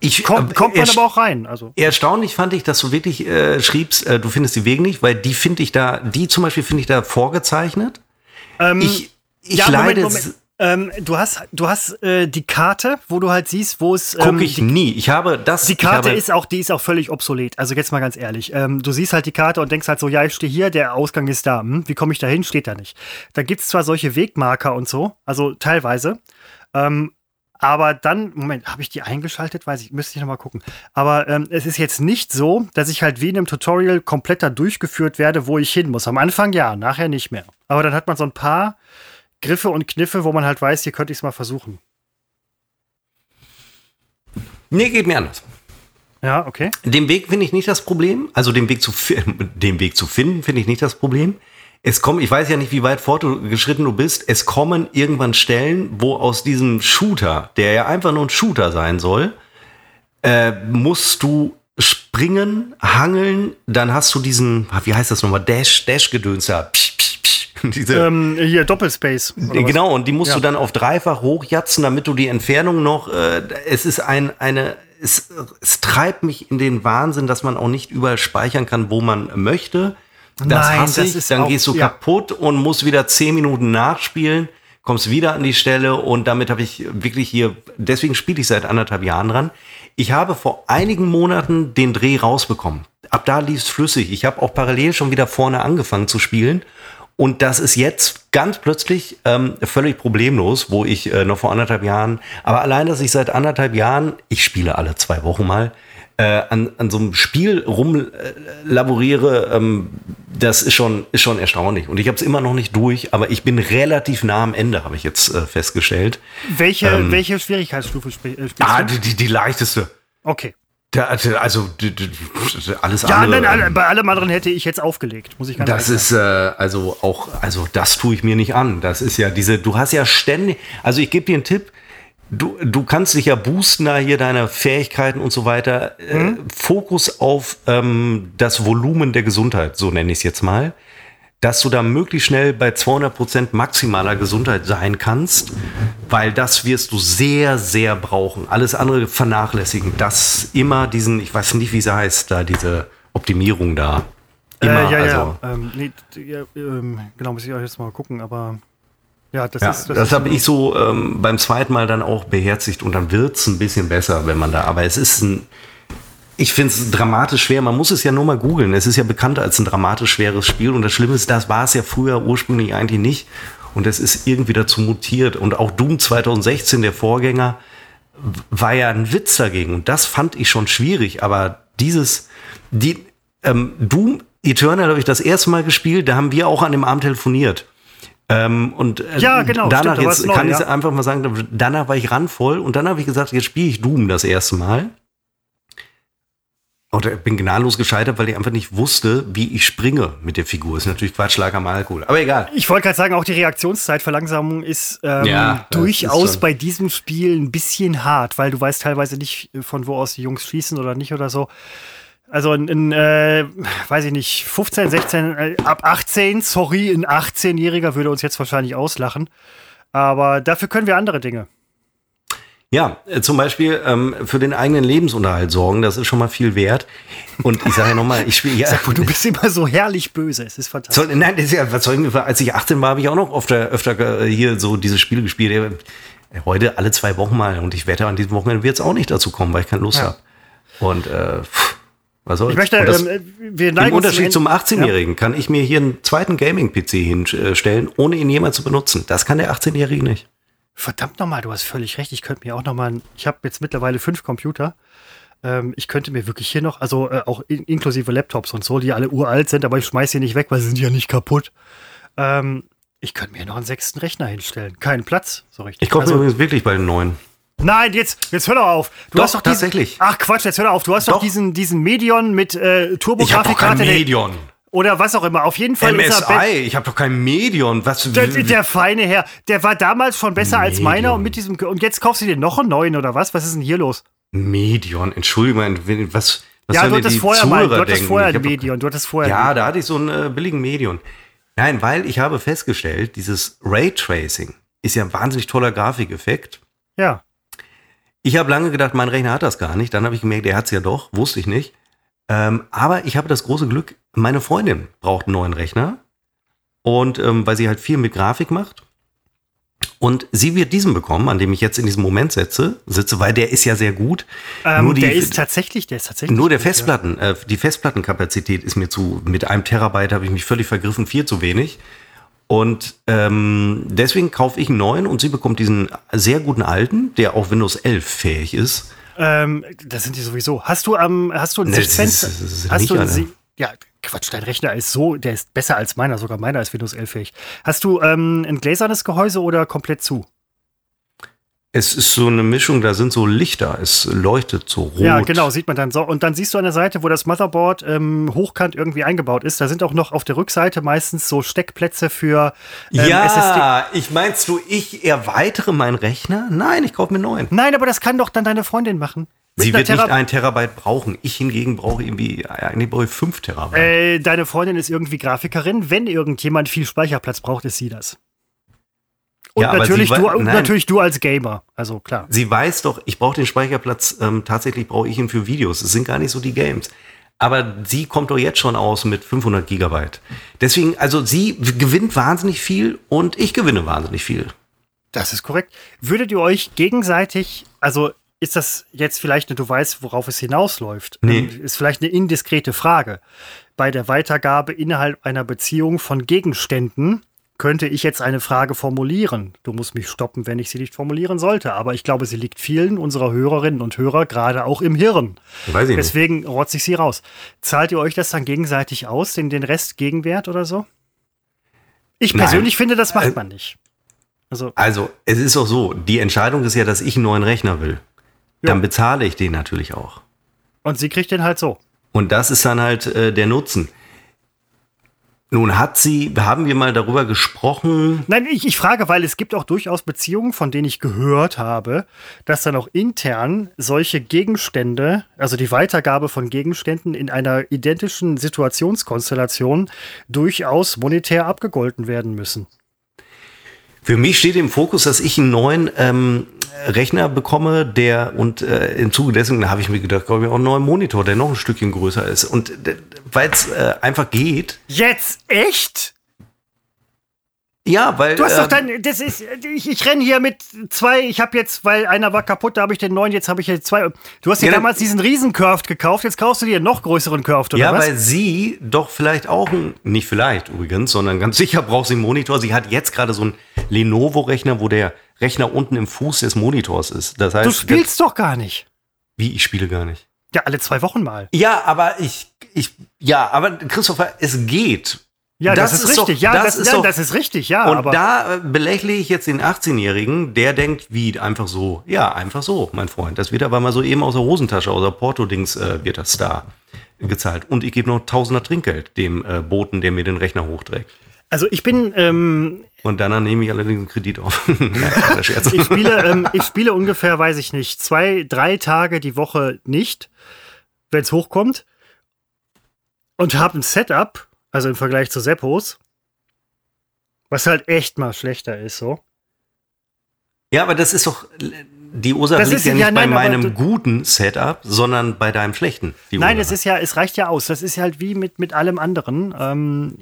Speaker 2: Ich,
Speaker 1: kommt,
Speaker 2: äh,
Speaker 1: kommt man aber auch rein. Also.
Speaker 2: Erstaunlich fand ich, dass du wirklich äh, schriebst, äh, du findest die Wege nicht, weil die finde ich da, die zum Beispiel finde ich da vorgezeichnet.
Speaker 1: Ähm,
Speaker 2: Ich, ich
Speaker 1: ja,
Speaker 2: leide,
Speaker 1: Moment, Moment. Ähm, du hast, du hast äh, die Karte, wo du halt siehst, wo es. Ähm,
Speaker 2: gucke ich
Speaker 1: die,
Speaker 2: nie. Ich habe das.
Speaker 1: die Karte ist auch, die ist auch völlig obsolet. Also jetzt mal ganz ehrlich. Ähm, du siehst halt die Karte und denkst halt so, ja, ich stehe hier, der Ausgang ist da. Hm, wie komme ich da hin? Steht da nicht. Da gibt es zwar solche Wegmarker und so, also teilweise. Ähm, aber dann, Moment, habe ich die eingeschaltet? Weiß ich, müsste ich nochmal gucken. Aber ähm, es ist jetzt nicht so, dass ich halt wie in einem Tutorial komplett da durchgeführt werde, wo ich hin muss. Am Anfang ja, nachher nicht mehr. Aber dann hat man so ein paar Griffe und Kniffe, wo man halt weiß, hier könnte ich es mal versuchen.
Speaker 2: Nee, geht mir anders.
Speaker 1: Ja, okay.
Speaker 2: Den Weg finde ich nicht das Problem. Also den Weg zu, den Weg zu finden, finde ich nicht das Problem. Es kommen, ich weiß ja nicht, wie weit fortgeschritten du bist. Es kommen irgendwann Stellen, wo aus diesem Shooter, der ja einfach nur ein Shooter sein soll, äh, musst du springen, hangeln, dann hast du diesen, wie heißt das nochmal, Dash, Dash-Gedöns da. Psch, psch. Diese,
Speaker 1: Ähm, hier, Doppelspace. oder was?
Speaker 2: Genau, und die musst
Speaker 1: Ja.
Speaker 2: du dann auf dreifach hochjatzen, damit du die Entfernung noch. Äh, es ist ein, eine es, es treibt mich in den Wahnsinn, dass man auch nicht überall speichern kann, wo man möchte. Das
Speaker 1: Nein,
Speaker 2: hasse
Speaker 1: das
Speaker 2: ich.
Speaker 1: ist
Speaker 2: Dann
Speaker 1: auch-
Speaker 2: gehst du
Speaker 1: ja.
Speaker 2: kaputt und musst wieder zehn Minuten nachspielen, kommst wieder an die Stelle und damit habe ich wirklich hier, deswegen spiele ich seit anderthalb Jahren dran. Ich habe vor einigen Monaten den Dreh rausbekommen. Ab da lief es flüssig. Ich habe auch parallel schon wieder vorne angefangen zu spielen. Und das ist jetzt ganz plötzlich ähm, völlig problemlos, wo ich äh, noch vor anderthalb Jahren, aber allein, dass ich seit anderthalb Jahren, ich spiele alle zwei Wochen mal, äh, an, an so einem Spiel rumlaboriere, ähm, das ist schon, ist schon erstaunlich. Und ich habe es immer noch nicht durch, aber ich bin relativ nah am Ende, habe ich jetzt äh, festgestellt.
Speaker 1: Welche, welche Schwierigkeitsstufe äh, spielst
Speaker 2: Ähm. Ah,
Speaker 1: du?
Speaker 2: die, die, die leichteste.
Speaker 1: Okay.
Speaker 2: Da, also die, alles
Speaker 1: Ja,
Speaker 2: andere.
Speaker 1: nein, alle, bei allem anderen hätte ich jetzt aufgelegt, muss ich ganz
Speaker 2: Das ist äh, also auch, also das tue ich mir nicht an. Das ist ja diese, du hast ja ständig, also ich gebe dir einen Tipp, du, du kannst dich ja boosten da hier deine Fähigkeiten und so weiter. Äh, Fokus auf ähm, das Volumen der Gesundheit, so nenne ich es jetzt mal. Dass du da möglichst schnell bei 200% maximaler Gesundheit sein kannst, weil das wirst du sehr, sehr brauchen. Alles andere vernachlässigen. Das immer diesen, ich weiß nicht, wie sie heißt, da diese Optimierung da. Immer,
Speaker 1: äh, ja,
Speaker 2: also.
Speaker 1: ja. Ähm, nee, ja ähm, genau, muss ich auch jetzt mal gucken, aber ja, das
Speaker 2: Ja,
Speaker 1: ist.
Speaker 2: das,
Speaker 1: ist
Speaker 2: habe ich so ähm, beim zweiten Mal dann auch beherzigt und dann wird's ein bisschen besser, wenn man da, aber es ist ein, ich finde es dramatisch schwer, man muss es ja nur mal googeln, es ist ja bekannt als ein dramatisch schweres Spiel. Und das Schlimme ist, das war es ja früher ursprünglich eigentlich nicht. Und es ist irgendwie dazu mutiert. Und auch Doom 2016, der Vorgänger, war ja ein Witz dagegen. Und das fand ich schon schwierig, aber dieses, die, ähm, Doom Eternal habe ich das erste Mal gespielt, da haben wir auch an dem Abend telefoniert. Ähm, und äh,
Speaker 1: Ja, genau,
Speaker 2: danach
Speaker 1: stimmt,
Speaker 2: jetzt
Speaker 1: neu,
Speaker 2: kann ich
Speaker 1: ja.
Speaker 2: einfach mal sagen, danach war ich randvoll. Und dann habe ich gesagt, jetzt spiele ich Doom das erste Mal. Oder bin gnadenlos gescheitert, weil ich einfach nicht wusste, wie ich springe mit der Figur. Ist natürlich Quatsch, lag am Alkohol. Aber egal.
Speaker 1: Ich wollte gerade sagen, auch die Reaktionszeitverlangsamung ist ähm,
Speaker 2: Ja,
Speaker 1: durchaus
Speaker 2: ist
Speaker 1: bei diesem Spiel ein bisschen hart, weil du weißt teilweise nicht, von wo aus die Jungs schießen oder nicht oder so. Also in, in äh, weiß ich nicht, 15, 16, äh, ab 18, sorry, ein 18-Jähriger würde uns jetzt wahrscheinlich auslachen. Aber dafür können wir andere Dinge.
Speaker 2: Ja, äh, zum Beispiel ähm, für den eigenen Lebensunterhalt sorgen, das ist schon mal viel wert. Und ich sage ja nochmal, ich spiele ja.
Speaker 1: Du bist immer so herrlich böse. Es ist fantastisch.
Speaker 2: Soll, nein, das ist ja, was soll ich, als ich 18 war, habe ich auch noch öfter, öfter äh, hier so diese Spiele gespielt. Äh, Heute alle zwei Wochen mal. Und ich wette, an diesem Wochenende wird es auch nicht dazu kommen, weil ich keine Lust
Speaker 1: Ja.
Speaker 2: habe. Und äh, pff, was soll's.
Speaker 1: Ich möchte,
Speaker 2: das,
Speaker 1: ähm, wir
Speaker 2: Im
Speaker 1: neigen
Speaker 2: Unterschied
Speaker 1: zum
Speaker 2: zum
Speaker 1: Ende-
Speaker 2: 18-Jährigen kann ich mir hier einen zweiten Gaming-PC hinstellen, ohne ihn jemals zu benutzen. Das kann der 18-Jährige nicht.
Speaker 1: Verdammt nochmal, du hast völlig recht. Ich könnte mir auch nochmal, ich habe jetzt mittlerweile fünf Computer. Ähm, ich könnte mir wirklich hier noch, also äh, auch in, inklusive Laptops und so, die alle uralt sind, aber ich schmeiße sie nicht weg, weil sie sind ja nicht kaputt. Ähm, ich könnte mir noch einen sechsten Rechner hinstellen. Keinen Platz, so richtig.
Speaker 2: Ich kaufe
Speaker 1: Also-
Speaker 2: übrigens wirklich bei den neuen.
Speaker 1: Nein, jetzt, jetzt hör doch auf. Du
Speaker 2: Doch,
Speaker 1: hast doch diesen,
Speaker 2: tatsächlich.
Speaker 1: Ach Quatsch, jetzt hör doch auf. Du hast doch,
Speaker 2: Doch.
Speaker 1: diesen, diesen Medion mit äh,
Speaker 2: Ich habe doch kein
Speaker 1: Turbo-Grafikkarte
Speaker 2: Medion.
Speaker 1: Oder was auch immer. Auf jeden Fall ist er
Speaker 2: MSI, ich habe doch kein Medion. Was?
Speaker 1: Der, der feine Herr, der war damals schon besser als
Speaker 2: Medion.
Speaker 1: meiner und mit diesem und jetzt kaufst du dir noch einen neuen oder was? Was ist denn hier los?
Speaker 2: Medion, Entschuldigung, was, was
Speaker 1: ja, du hattest vorher mal, du
Speaker 2: Zuhörer
Speaker 1: hattest
Speaker 2: denken?
Speaker 1: vorher ein Medion, du hattest vorher.
Speaker 2: Ja, da hatte ich so einen äh, billigen Medion. Nein, weil ich habe festgestellt, dieses Raytracing ist ja ein wahnsinnig toller Grafikeffekt.
Speaker 1: ja.
Speaker 2: Ich habe lange gedacht, mein Rechner hat das gar nicht. Dann habe ich gemerkt, der hat es ja doch, wusste ich nicht. Ähm, aber ich habe das große Glück, meine Freundin braucht einen neuen Rechner. Und ähm, weil sie halt viel mit Grafik macht. Und sie wird diesen bekommen, an dem ich jetzt in diesem Moment sitze, sitze, weil der ist ja sehr gut.
Speaker 1: Ähm,
Speaker 2: Nur die-
Speaker 1: der ist tatsächlich, der ist tatsächlich.
Speaker 2: Nur der
Speaker 1: gut, ja.
Speaker 2: Festplatten, äh, die Festplattenkapazität ist mir zu, mit einem Terabyte habe ich mich völlig vergriffen, viel zu wenig. Und ähm, deswegen kaufe ich einen neuen und sie bekommt diesen sehr guten alten, der auch Windows 11 fähig ist.
Speaker 1: Ähm, das sind die sowieso. Hast du am, hast du einen
Speaker 2: Nee, das
Speaker 1: Sichtfenster?
Speaker 2: ist- das ist
Speaker 1: hast du einen. Sie ja, Quatsch, dein Rechner ist so, der ist besser als meiner, sogar meiner ist Windows 11 fähig. Hast du ähm, ein gläsernes Gehäuse oder komplett zu?
Speaker 2: Es ist so eine Mischung, da sind so Lichter, es leuchtet so rot.
Speaker 1: Ja, genau, sieht man dann so. Und dann siehst du an der Seite, wo das Motherboard ähm, hochkant irgendwie eingebaut ist, da sind auch noch auf der Rückseite meistens so Steckplätze für ähm, SSD.
Speaker 2: ja, ich meinst du, ich erweitere meinen Rechner? Nein, ich kaufe mir neuen.
Speaker 1: Nein, aber das kann doch dann deine Freundin machen.
Speaker 2: Sie wird nicht
Speaker 1: Tera-
Speaker 2: ein Terabyte brauchen. Ich hingegen brauche irgendwie, eigentlich brauche ich fünf Terabyte.
Speaker 1: äh, deine Freundin ist irgendwie Grafikerin. Wenn irgendjemand viel Speicherplatz braucht, ist sie das. Und
Speaker 2: Ja,
Speaker 1: natürlich, du, und natürlich du als Gamer. Also klar.
Speaker 2: Sie weiß doch, ich brauche den Speicherplatz, ähm, tatsächlich brauche ich ihn für Videos. Es sind gar nicht so die Games. Aber sie kommt doch jetzt schon aus mit 500 Gigabyte. Deswegen, also sie gewinnt wahnsinnig viel und ich gewinne wahnsinnig viel.
Speaker 1: Das ist korrekt. Würdet ihr euch gegenseitig, also ist das jetzt vielleicht, eine, du weißt, worauf es hinausläuft?
Speaker 2: Nee.
Speaker 1: Ähm, Ist vielleicht eine indiskrete Frage. Bei der Weitergabe innerhalb einer Beziehung von Gegenständen könnte ich jetzt eine Frage formulieren. Du musst mich stoppen, wenn ich sie nicht formulieren sollte. Aber ich glaube, sie liegt vielen unserer Hörerinnen und Hörer gerade auch im Hirn.
Speaker 2: Weiß ich nicht.
Speaker 1: Deswegen rotze ich sie raus. Zahlt ihr euch das dann gegenseitig aus, den, den Rest Gegenwert oder so? Ich
Speaker 2: Nein.
Speaker 1: persönlich finde, das macht
Speaker 2: Äh,
Speaker 1: man nicht. Also,
Speaker 2: Also, es ist doch so, die Entscheidung ist ja, dass ich einen neuen Rechner will. Dann bezahle ich den natürlich auch.
Speaker 1: und sie kriegt den halt so.
Speaker 2: Und das ist dann halt äh, der Nutzen. Nun hat sie, haben wir mal darüber gesprochen,
Speaker 1: Nein, ich, ich frage, weil es gibt auch durchaus Beziehungen, von denen ich gehört habe, dass dann auch intern solche Gegenstände, also die Weitergabe von Gegenständen in einer identischen Situationskonstellation durchaus monetär abgegolten werden müssen.
Speaker 2: Für mich steht im Fokus, dass ich einen neuen ähm, Rechner bekomme, der und äh, im Zuge dessen habe ich mir gedacht, glaube ich, auch einen neuen Monitor, der noch ein Stückchen größer ist. Und weil es äh, einfach geht,
Speaker 1: Jetzt echt?
Speaker 2: Ja, weil
Speaker 1: Du hast doch
Speaker 2: ähm,
Speaker 1: dann, das ist, ich, ich renne hier mit zwei, ich habe jetzt, weil einer war kaputt, da habe ich den neuen, jetzt habe ich jetzt zwei. Du hast dir
Speaker 2: Ja, dann-
Speaker 1: damals diesen riesen Curved gekauft, jetzt kaufst du dir einen noch größeren Curved, oder
Speaker 2: ja,
Speaker 1: was?
Speaker 2: weil sie doch vielleicht auch, nicht vielleicht übrigens, sondern ganz sicher braucht sie einen Monitor. Sie hat jetzt gerade so einen Lenovo-Rechner, wo der Rechner unten im Fuß des Monitors ist. Das heißt,
Speaker 1: du spielst doch gar nicht.
Speaker 2: wie ich spiele gar nicht.
Speaker 1: Ja, alle zwei Wochen mal.
Speaker 2: Ja, aber ich, ich, ja, aber Christopher, es geht.
Speaker 1: Ja, das,
Speaker 2: Das
Speaker 1: ist
Speaker 2: ist doch-
Speaker 1: richtig. ja,
Speaker 2: das
Speaker 1: das,
Speaker 2: ist
Speaker 1: ja,
Speaker 2: doch-
Speaker 1: das ist richtig. Ja,
Speaker 2: Und
Speaker 1: aber
Speaker 2: da äh, belächle ich jetzt den 18-Jährigen, der denkt, wie, einfach so. Ja, einfach so, mein Freund. Das wird aber mal so eben aus der Hosentasche, aus der Porto-Dings äh, wird das da gezahlt. Und ich gebe noch Tausender Trinkgeld dem äh, Boten, der mir den Rechner hochträgt.
Speaker 1: also ich bin, ähm,
Speaker 2: Und danach nehme ich allerdings einen Kredit auf.
Speaker 1: ich spiele, ähm, ich spiele ungefähr, weiß ich nicht, zwei, drei Tage die Woche nicht, wenn es hochkommt. Und habe ein Setup, also im Vergleich zu Seppos, was halt echt mal schlechter ist, so.
Speaker 2: Ja, aber das ist doch, die Ursache
Speaker 1: Das
Speaker 2: liegt
Speaker 1: ist-
Speaker 2: ja nicht
Speaker 1: ja,
Speaker 2: bei
Speaker 1: nein, aber
Speaker 2: meinem guten Setup, sondern bei deinem schlechten.
Speaker 1: Nein, es ist ja, es reicht ja aus. Das ist halt wie mit, mit allem anderen. Ähm,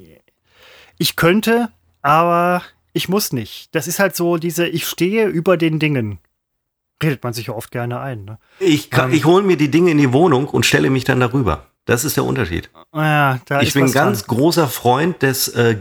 Speaker 1: ich könnte, aber ich muss nicht. Das ist halt so diese, ich stehe über den Dingen. Redet man sich ja oft gerne ein. Ne?
Speaker 2: Ich, kann-
Speaker 1: Ähm.
Speaker 2: ich hole mir die Dinge in die Wohnung und stelle mich dann darüber. Das ist der Unterschied.
Speaker 1: Ja, da
Speaker 2: ich bin
Speaker 1: was
Speaker 2: ganz
Speaker 1: dran.
Speaker 2: großer Freund des äh,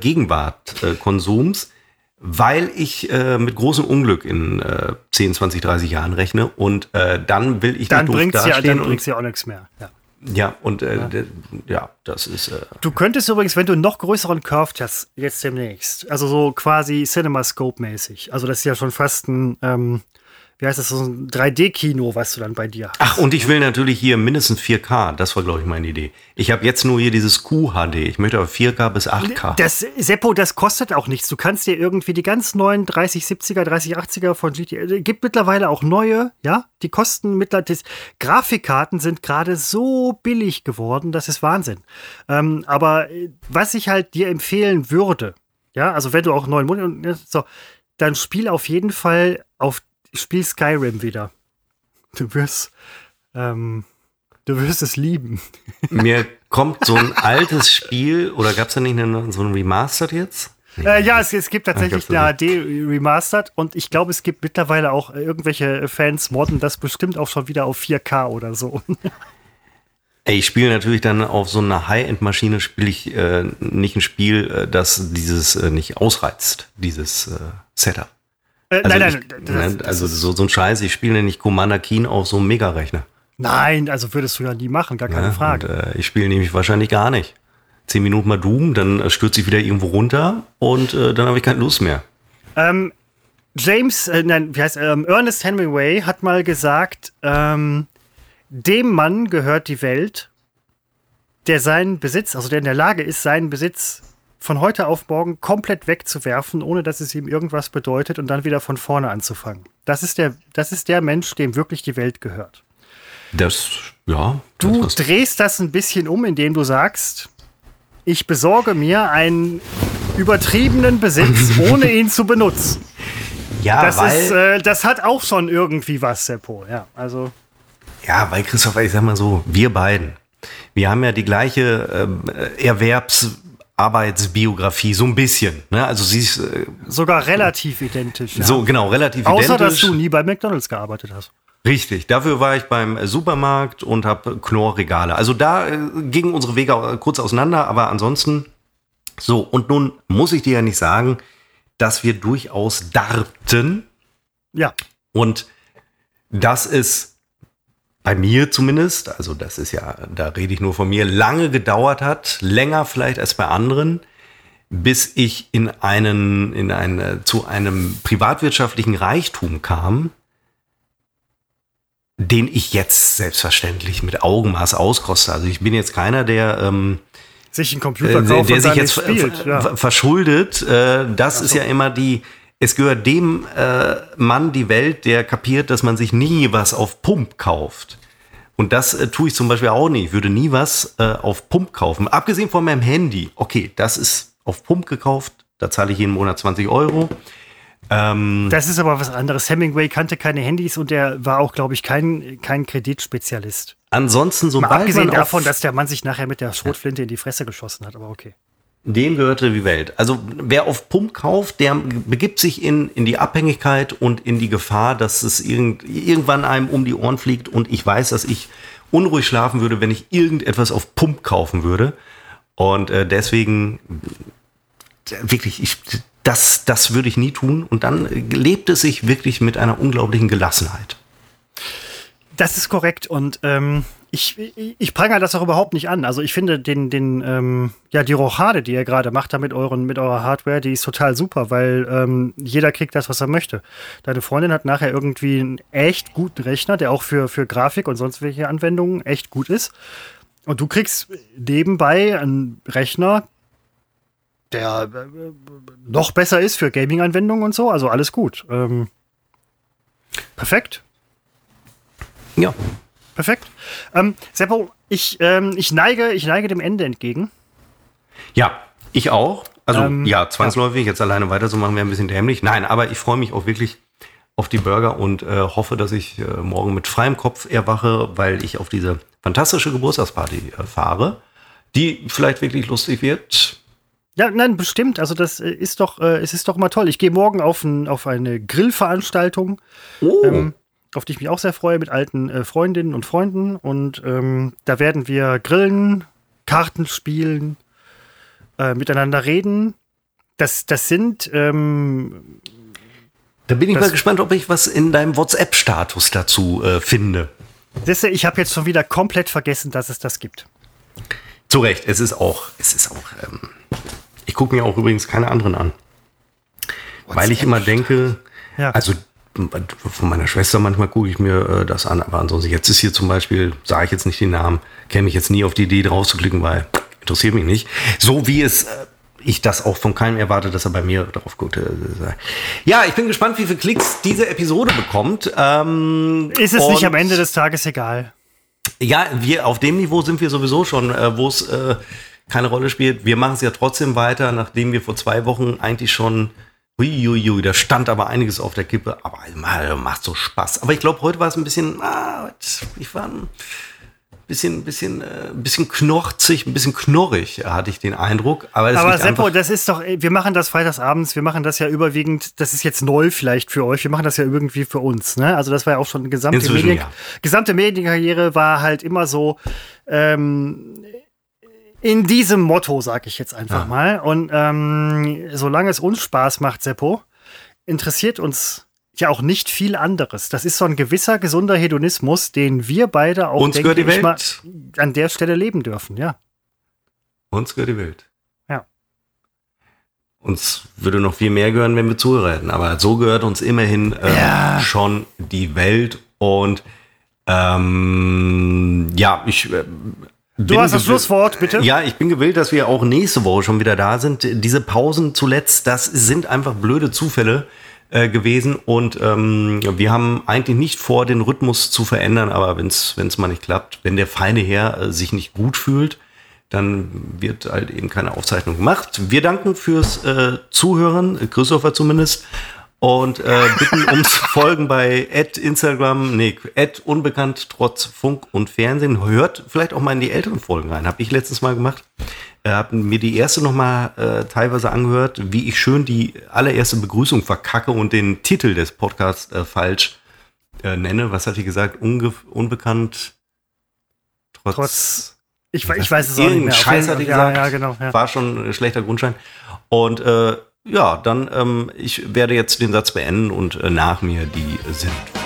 Speaker 2: Gegenwartkonsums, weil ich äh, mit großem Unglück in äh, 10, 20, 30 Jahren rechne und äh, dann will ich
Speaker 1: Dann
Speaker 2: nicht
Speaker 1: bringt's ja,
Speaker 2: dastehen
Speaker 1: dann
Speaker 2: und,
Speaker 1: bringt's ja auch nichts mehr. Ja.
Speaker 2: ja und äh, d- ja, das ist äh,
Speaker 1: Du könntest übrigens, wenn du einen noch größeren Curved hast, jetzt demnächst, also so quasi CinemaScope-mäßig, also das ist ja schon fast ein, ähm, wie heißt das, so ein 3D-Kino, was du dann bei dir hast.
Speaker 2: Ach, und ich will natürlich hier mindestens 4K. Das war, glaube ich, meine Idee. Ich habe jetzt nur hier dieses QHD. Ich möchte aber 4K bis 8K.
Speaker 1: Das, Seppo, das kostet auch nichts. Du kannst dir irgendwie die ganz neuen 3070er, 3080er von GTA, äh, gibt mittlerweile auch neue, ja? Die kosten mittlerweile, Grafikkarten sind gerade so billig geworden, das ist Wahnsinn. Ähm, aber äh, was ich halt dir empfehlen würde, ja, also wenn du auch neuen Monitor, so, dann spiel auf jeden Fall auf, spiel Skyrim wieder. Du wirst, ähm, du wirst es lieben.
Speaker 2: Mir kommt so ein altes Spiel, oder gab es da nicht eine, so ein Remastered jetzt?
Speaker 1: Äh, ja, es, es gibt tatsächlich
Speaker 2: Ah,
Speaker 1: eine HD Remastered und ich glaube, es gibt mittlerweile auch äh, irgendwelche Fans modden das bestimmt auch schon wieder auf 4K oder so.
Speaker 2: Ey, ich spiele natürlich dann auf so einer High-End-Maschine spiele ich äh, nicht ein Spiel, äh, das dieses äh, nicht ausreizt, dieses äh, Setup.
Speaker 1: Äh,
Speaker 2: Also
Speaker 1: nein, nein,
Speaker 2: ich, ne,
Speaker 1: das
Speaker 2: also so, so ein Scheiß, ich spiele nämlich Commander Keen auf so einem Mega-Rechner.
Speaker 1: nein, also würdest du ja nie machen, gar keine
Speaker 2: Ja,
Speaker 1: Frage.
Speaker 2: Und, äh, ich spiele nämlich wahrscheinlich gar nicht. Zehn Minuten mal Doom, dann äh, stürze ich wieder irgendwo runter und äh, dann habe ich keine Lust mehr.
Speaker 1: Ähm, James, äh, nein, wie heißt ähm, Ernest Hemingway hat mal gesagt, ähm, dem Mann gehört die Welt, der seinen Besitz, also der in der Lage ist, seinen Besitz von heute auf morgen komplett wegzuwerfen, ohne dass es ihm irgendwas bedeutet und dann wieder von vorne anzufangen. Das ist der, das ist der Mensch, dem wirklich die Welt gehört.
Speaker 2: Das, ja.
Speaker 1: Du
Speaker 2: das, das,
Speaker 1: drehst das ein bisschen um, indem du sagst, ich besorge mir einen übertriebenen Besitz, ohne ihn zu benutzen. Ja, das weil. Ist, äh, das hat auch schon irgendwie was, Seppo. Ja, also.
Speaker 2: Ja, weil Christopher, ich sag mal so, wir beiden, wir haben ja die gleiche ähm, Erwerbsarbeitsbiografie, so ein bisschen. Ne? Also sie ist äh,
Speaker 1: sogar relativ identisch.
Speaker 2: Ja. So genau, relativ
Speaker 1: Außer,
Speaker 2: identisch.
Speaker 1: Außer dass du nie bei McDonald's gearbeitet hast.
Speaker 2: Richtig, dafür war ich beim Supermarkt und habe Knorrregale. Also da äh, gingen unsere Wege kurz auseinander, aber ansonsten so. Und nun muss ich dir ja nicht sagen, dass wir durchaus darbten.
Speaker 1: Ja.
Speaker 2: Und das ist bei mir zumindest, also das ist ja, da rede ich nur von mir, lange gedauert hat, länger vielleicht als bei anderen, bis ich in einen, in eine, zu einem privatwirtschaftlichen Reichtum kam, den ich jetzt selbstverständlich mit Augenmaß auskoste. Also ich bin jetzt keiner, der ähm,
Speaker 1: sich einen Computer äh, kauft,
Speaker 2: der sich jetzt spielt, ja. verschuldet. Äh, das so. ist ja immer die. Es gehört dem äh, Mann die Welt, der kapiert, dass man sich nie was auf Pump kauft. Und das äh, tue ich zum Beispiel auch nicht. Ich würde nie was äh, auf Pump kaufen. Abgesehen von meinem Handy. Okay, das ist auf Pump gekauft. Da zahle ich jeden Monat 20 Euro.
Speaker 1: Ähm, das ist aber was anderes. Hemingway kannte keine Handys und der war auch, glaube ich, kein, kein Kreditspezialist.
Speaker 2: Ansonsten, sobald
Speaker 1: Mal abgesehen davon, dass der Mann sich nachher mit der Schrotflinte in die Fresse geschossen hat, aber okay.
Speaker 2: Dem gehörte die Welt. Also wer auf Pump kauft, der begibt sich in, in die Abhängigkeit und in die Gefahr, dass es irgend, irgendwann einem um die Ohren fliegt. Und ich weiß, dass ich unruhig schlafen würde, wenn ich irgendetwas auf Pump kaufen würde. Und äh, deswegen wirklich, ich, das, das würde ich nie tun. Und dann lebt es sich wirklich mit einer unglaublichen Gelassenheit.
Speaker 1: Das ist korrekt. Und ähm, ich, ich, prangere das auch überhaupt nicht an. Also ich finde den, den, ähm, ja, die Rochade, die ihr gerade macht da mit euren, mit eurer Hardware, die ist total super, weil ähm, jeder kriegt das, was er möchte. Deine Freundin hat nachher irgendwie einen echt guten Rechner, der auch für, für Grafik und sonst welche Anwendungen echt gut ist. Und du kriegst nebenbei einen Rechner, der äh, noch besser ist für Gaming-Anwendungen und so. Also alles gut. Ähm, perfekt.
Speaker 2: Ja.
Speaker 1: Perfekt. Ähm, Seppo, ich, ähm, ich, neige, ich neige dem Ende entgegen.
Speaker 2: Ja, ich auch. Also ähm, ja, zwangsläufig, jetzt alleine weiter zu machen wäre ein bisschen dämlich. Nein, aber ich freue mich auch wirklich auf die Burger und äh, hoffe, dass ich äh, morgen mit freiem Kopf erwache, weil ich auf diese fantastische Geburtstagsparty äh, fahre, die vielleicht wirklich lustig wird.
Speaker 1: Ja, nein, bestimmt. Also das äh, ist doch, äh, es ist doch mal toll. Ich gehe morgen auf, ein, auf eine Grillveranstaltung, oh. ähm, auf die ich mich auch sehr freue, mit alten äh, Freundinnen und Freunden. Und ähm, da werden wir grillen, Karten spielen, äh, miteinander reden. Das, das sind ähm,
Speaker 2: da bin ich mal gespannt, ob ich was in deinem WhatsApp-Status dazu äh, finde.
Speaker 1: Siehste, ich habe jetzt schon wieder komplett vergessen, dass es das gibt.
Speaker 2: Zu Recht, es ist auch, es ist auch ähm, ich gucke mir auch übrigens keine anderen an. What's weil ich immer denke, ja. also von meiner Schwester manchmal gucke ich mir äh, das an, aber ansonsten jetzt ist hier zum Beispiel, sage ich jetzt nicht den Namen, käme ich jetzt nie auf die Idee drauf zu klicken, weil interessiert mich nicht. So wie es äh, ich das auch von keinem erwarte, dass er bei mir drauf guckt. Äh, ja, ich bin gespannt, wie viele Klicks diese Episode bekommt. Ähm,
Speaker 1: ist es nicht am Ende des Tages egal?
Speaker 2: Ja, wir auf dem Niveau sind wir sowieso schon, äh, wo es äh, keine Rolle spielt. Wir machen es ja trotzdem weiter, nachdem wir vor zwei Wochen eigentlich schon, huiuiui, da stand aber einiges auf der Kippe, aber mal, macht so Spaß. Aber ich glaube, heute war es ein bisschen, ah, ich war ein bisschen, bisschen, äh, bisschen knorzig, ein bisschen knorrig, hatte ich den Eindruck. Aber,
Speaker 1: aber Seppo, das ist doch, wir machen das freitagsabends, wir machen das ja überwiegend, das ist jetzt neu vielleicht für euch, wir machen das ja irgendwie für uns. Ne? Also das war ja auch schon eine gesamte, Medien, ja. gesamte Medienkarriere war halt immer so, ähm, in diesem Motto, sag ich jetzt einfach ja. mal. Und ähm, solange es uns Spaß macht, Seppo, interessiert uns ja auch nicht viel anderes. Das ist so ein gewisser gesunder Hedonismus, den wir beide auch
Speaker 2: uns denke, die Welt. Mal,
Speaker 1: an der Stelle leben dürfen, ja.
Speaker 2: Uns gehört die Welt.
Speaker 1: Ja.
Speaker 2: Uns würde noch viel mehr gehören, wenn wir Zuhörer hätten. Aber so gehört uns immerhin äh, ja. schon die Welt. Und ähm, ja, ich äh,
Speaker 1: Du hast das Schlusswort, bitte.
Speaker 2: Ja, ich bin gewillt, dass wir auch nächste Woche schon wieder da sind. Diese Pausen zuletzt, das sind einfach blöde Zufälle äh, gewesen und ähm, wir haben eigentlich nicht vor, den Rhythmus zu verändern, aber wenn es mal nicht klappt, wenn der feine Herr äh, sich nicht gut fühlt, dann wird halt eben keine Aufzeichnung gemacht. Wir danken fürs äh, Zuhören, Christopher zumindest. Und äh, bitten ums Folgen bei Instagram, nee, unbekannt trotz Funk und Fernsehen. Hört vielleicht auch mal in die älteren Folgen rein. Habe ich letztens mal gemacht. Äh, habe mir die erste noch mal äh, teilweise angehört, wie ich schön die allererste Begrüßung verkacke und den Titel des Podcasts äh, falsch äh, nenne. Was hatte ich gesagt? Unge unbekannt
Speaker 1: trotz, trotz ich, ich weiß es auch nicht mehr.
Speaker 2: Scheiß hatte ich gesagt.
Speaker 1: Ja, ja, genau,
Speaker 2: ja. War schon ein schlechter Grundschein. Und äh, ja, dann, ähm, ich werde jetzt den Satz beenden und äh, nach mir die sind